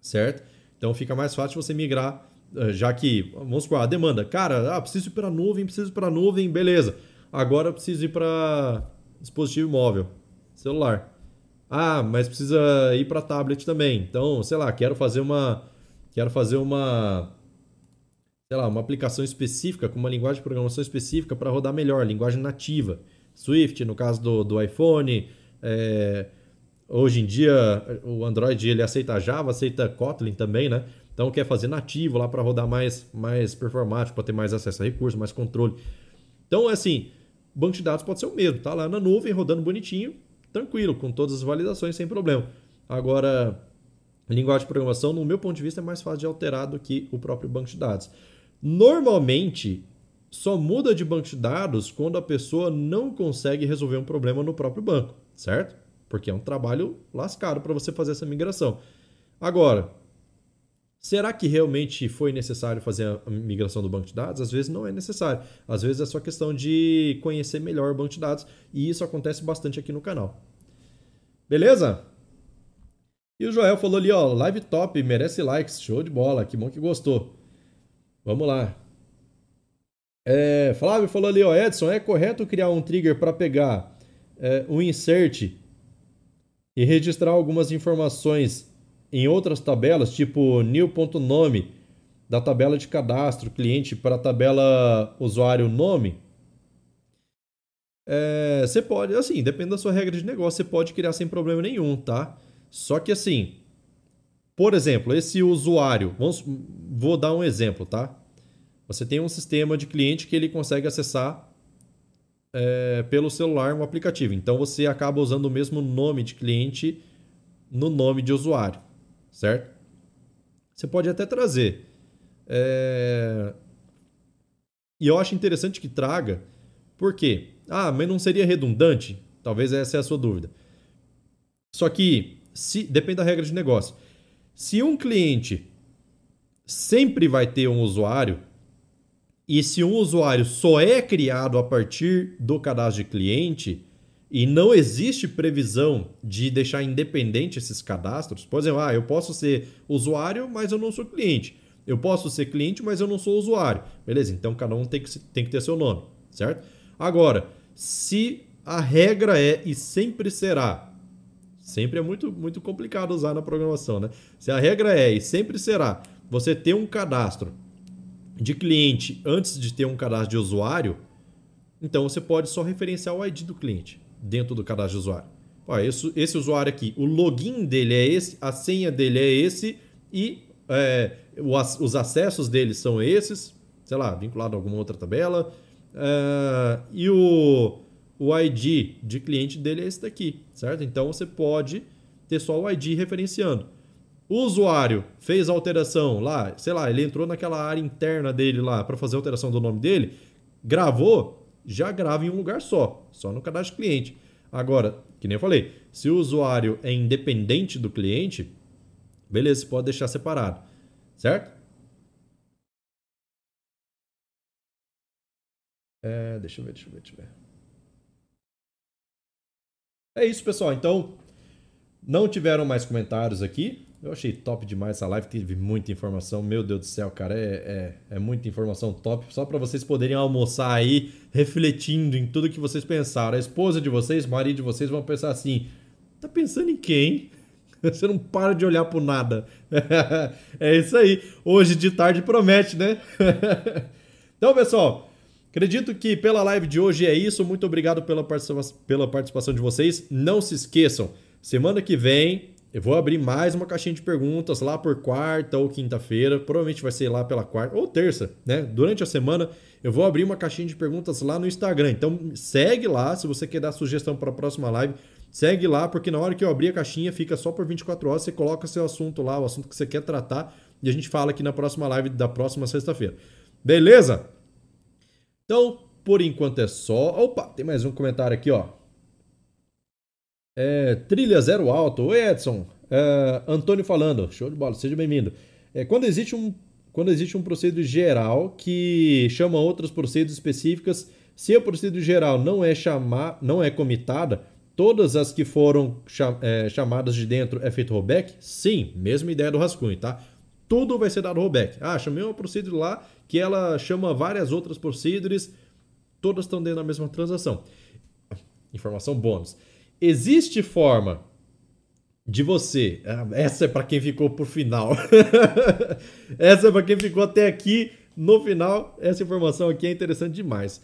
certo? Então fica mais fácil você migrar já que, vamos supor, a demanda, cara, ah, preciso ir para nuvem, preciso ir para nuvem, beleza. Agora preciso ir para dispositivo móvel, celular. Ah, mas precisa ir para tablet também. Então, sei lá, quero fazer uma quero fazer uma sei lá, uma aplicação específica com uma linguagem de programação específica para rodar melhor, linguagem nativa. Swift, no caso do, do iPhone, é, hoje em dia o Android ele aceita Java, aceita Kotlin também, né? Então quer fazer nativo lá para rodar mais, mais performático, para ter mais acesso a recursos, mais controle. Então, assim, o banco de dados pode ser o mesmo, tá lá na nuvem, rodando bonitinho, tranquilo, com todas as validações sem problema. Agora, linguagem de programação, no meu ponto de vista, é mais fácil de alterar do que o próprio banco de dados. Normalmente, só muda de banco de dados quando a pessoa não consegue resolver um problema no próprio banco, certo? Porque é um trabalho lascado para você fazer essa migração. Agora, Será que realmente foi necessário fazer a migração do banco de dados? Às vezes não é necessário. Às vezes é só questão de conhecer melhor o banco de dados. E isso acontece bastante aqui no canal. Beleza? E o Joel falou ali, ó, live top, merece likes, show de bola, que bom que gostou. Vamos lá. É, Flávio falou ali, ó, Edson, é correto criar um trigger para pegar é, um insert e registrar algumas informações em outras tabelas, tipo new.nome, da tabela de cadastro cliente para a tabela usuário nome, é, você pode, assim, depende da sua regra de negócio, você pode criar sem problema nenhum, tá? Só que assim, por exemplo, esse usuário, vamos, vou dar um exemplo, tá? Você tem um sistema de cliente que ele consegue acessar é, pelo celular um aplicativo. Então você acaba usando o mesmo nome de cliente no nome de usuário certo? Você pode até trazer. É... E eu acho interessante que traga, por quê? Ah, mas não seria redundante? Talvez essa é a sua dúvida. Só que, se depende da regra de negócio. Se um cliente sempre vai ter um usuário, e se um usuário só é criado a partir do cadastro de cliente, e não existe previsão de deixar independente esses cadastros. Por exemplo, ah, eu posso ser usuário, mas eu não sou cliente. Eu posso ser cliente, mas eu não sou usuário. Beleza, então cada um tem que, tem que ter seu nome, certo? Agora, se a regra é e sempre será, sempre é muito, muito complicado usar na programação, né? Se a regra é e sempre será você ter um cadastro de cliente antes de ter um cadastro de usuário, então você pode só referenciar o ID do cliente dentro do cadastro de usuário. Ó, esse, esse usuário aqui, o login dele é esse, a senha dele é esse e é, os acessos dele são esses, sei lá, vinculado a alguma outra tabela. É, e o, o ID de cliente dele é esse daqui, certo? Então você pode ter só o ID referenciando. O usuário fez a alteração lá, sei lá, ele entrou naquela área interna dele lá para fazer a alteração do nome dele, gravou, já grava em um lugar só, só no cadastro cliente. Agora, que nem eu falei, se o usuário é independente do cliente, beleza, você pode deixar separado, certo? É, deixa eu ver, deixa eu ver, deixa eu ver. É isso, pessoal. Então, não tiveram mais comentários aqui. Eu achei top demais essa live, teve muita informação. Meu Deus do céu, cara, é, é, é muita informação top. Só para vocês poderem almoçar aí, refletindo em tudo que vocês pensaram. A esposa de vocês, o marido de vocês vão pensar assim: tá pensando em quem? Você não para de olhar pro nada. é isso aí. Hoje de tarde promete, né? então, pessoal, acredito que pela live de hoje é isso. Muito obrigado pela participação, pela participação de vocês. Não se esqueçam, semana que vem eu vou abrir mais uma caixinha de perguntas lá por quarta ou quinta-feira. Provavelmente vai ser lá pela quarta ou terça, né? Durante a semana eu vou abrir uma caixinha de perguntas lá no Instagram. Então segue lá se você quer dar sugestão para a próxima live. Segue lá, porque na hora que eu abrir a caixinha fica só por 24 horas. Você coloca seu assunto lá, o assunto que você quer tratar, e a gente fala aqui na próxima live da próxima sexta-feira. Beleza? Então, por enquanto é só. Opa, tem mais um comentário aqui, ó. É, trilha Zero Alto. Oi, Edson. É, Antônio falando. Show de bola, seja bem-vindo. É, quando, existe um, quando existe um procedimento geral que chama outras procedimentos específicas, se a procedimento geral não é, chamar, não é comitada, todas as que foram cham, é, chamadas de dentro é feito rollback? Sim, mesma ideia do rascunho, tá? Tudo vai ser dado rollback. Ah, chamei uma procedure lá que ela chama várias outras procedures, todas estão dentro da mesma transação. Informação bônus. Existe forma de você. Ah, essa é para quem ficou por final. essa é para quem ficou até aqui no final. Essa informação aqui é interessante demais.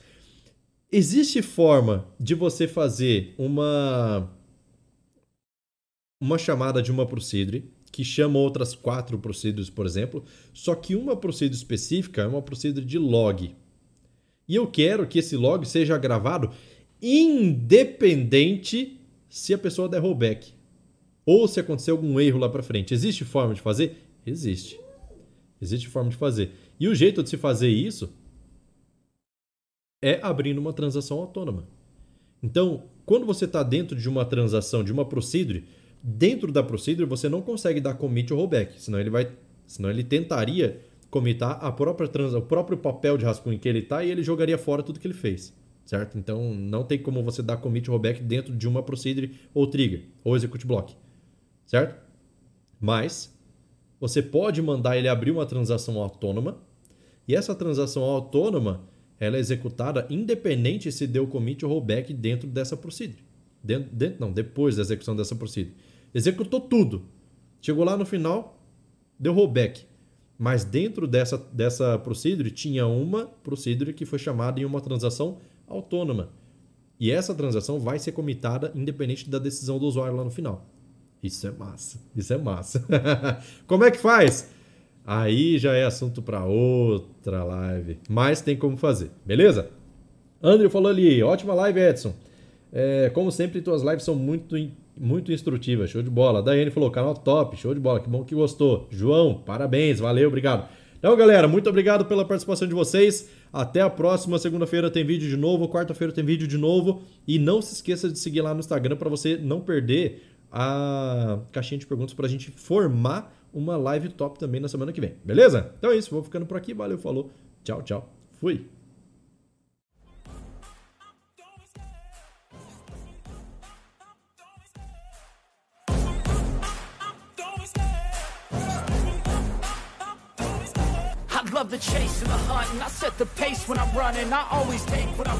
Existe forma de você fazer uma uma chamada de uma procedure que chama outras quatro procedures, por exemplo, só que uma procedure específica é uma procedure de log. E eu quero que esse log seja gravado independente se a pessoa der rollback ou se acontecer algum erro lá para frente. Existe forma de fazer? Existe. Existe forma de fazer. E o jeito de se fazer isso é abrindo uma transação autônoma. Então, quando você está dentro de uma transação, de uma procedure, dentro da procedure você não consegue dar commit ou rollback, senão ele vai Senão ele tentaria comitar a própria trans, o próprio papel de rascunho que ele tá e ele jogaria fora tudo que ele fez. Certo? Então não tem como você dar commit rollback dentro de uma procedure ou trigger ou execute block. Certo? Mas você pode mandar ele abrir uma transação autônoma e essa transação autônoma ela é executada independente se deu commit ou rollback dentro dessa procedure. Dentro, dentro, não, depois da execução dessa procedure. Executou tudo. Chegou lá no final, deu rollback. Mas dentro dessa, dessa procedure tinha uma procedure que foi chamada em uma transação autônoma. E essa transação vai ser comitada independente da decisão do usuário lá no final. Isso é massa. Isso é massa. Como é que faz? Aí já é assunto para outra live. Mas tem como fazer, beleza? Andrew falou ali, ótima live, Edson. É, como sempre, tuas lives são muito, muito instrutivas, show de bola. Daiane falou, canal top, show de bola, que bom que gostou. João, parabéns, valeu, obrigado. Então, galera, muito obrigado pela participação de vocês. Até a próxima segunda-feira tem vídeo de novo, quarta-feira tem vídeo de novo. E não se esqueça de seguir lá no Instagram para você não perder a caixinha de perguntas para a gente formar uma live top também na semana que vem. Beleza? Então é isso, vou ficando por aqui. Valeu, falou. Tchau, tchau. Fui. The chase and the hunt, and I set the pace when I'm running. I always take what I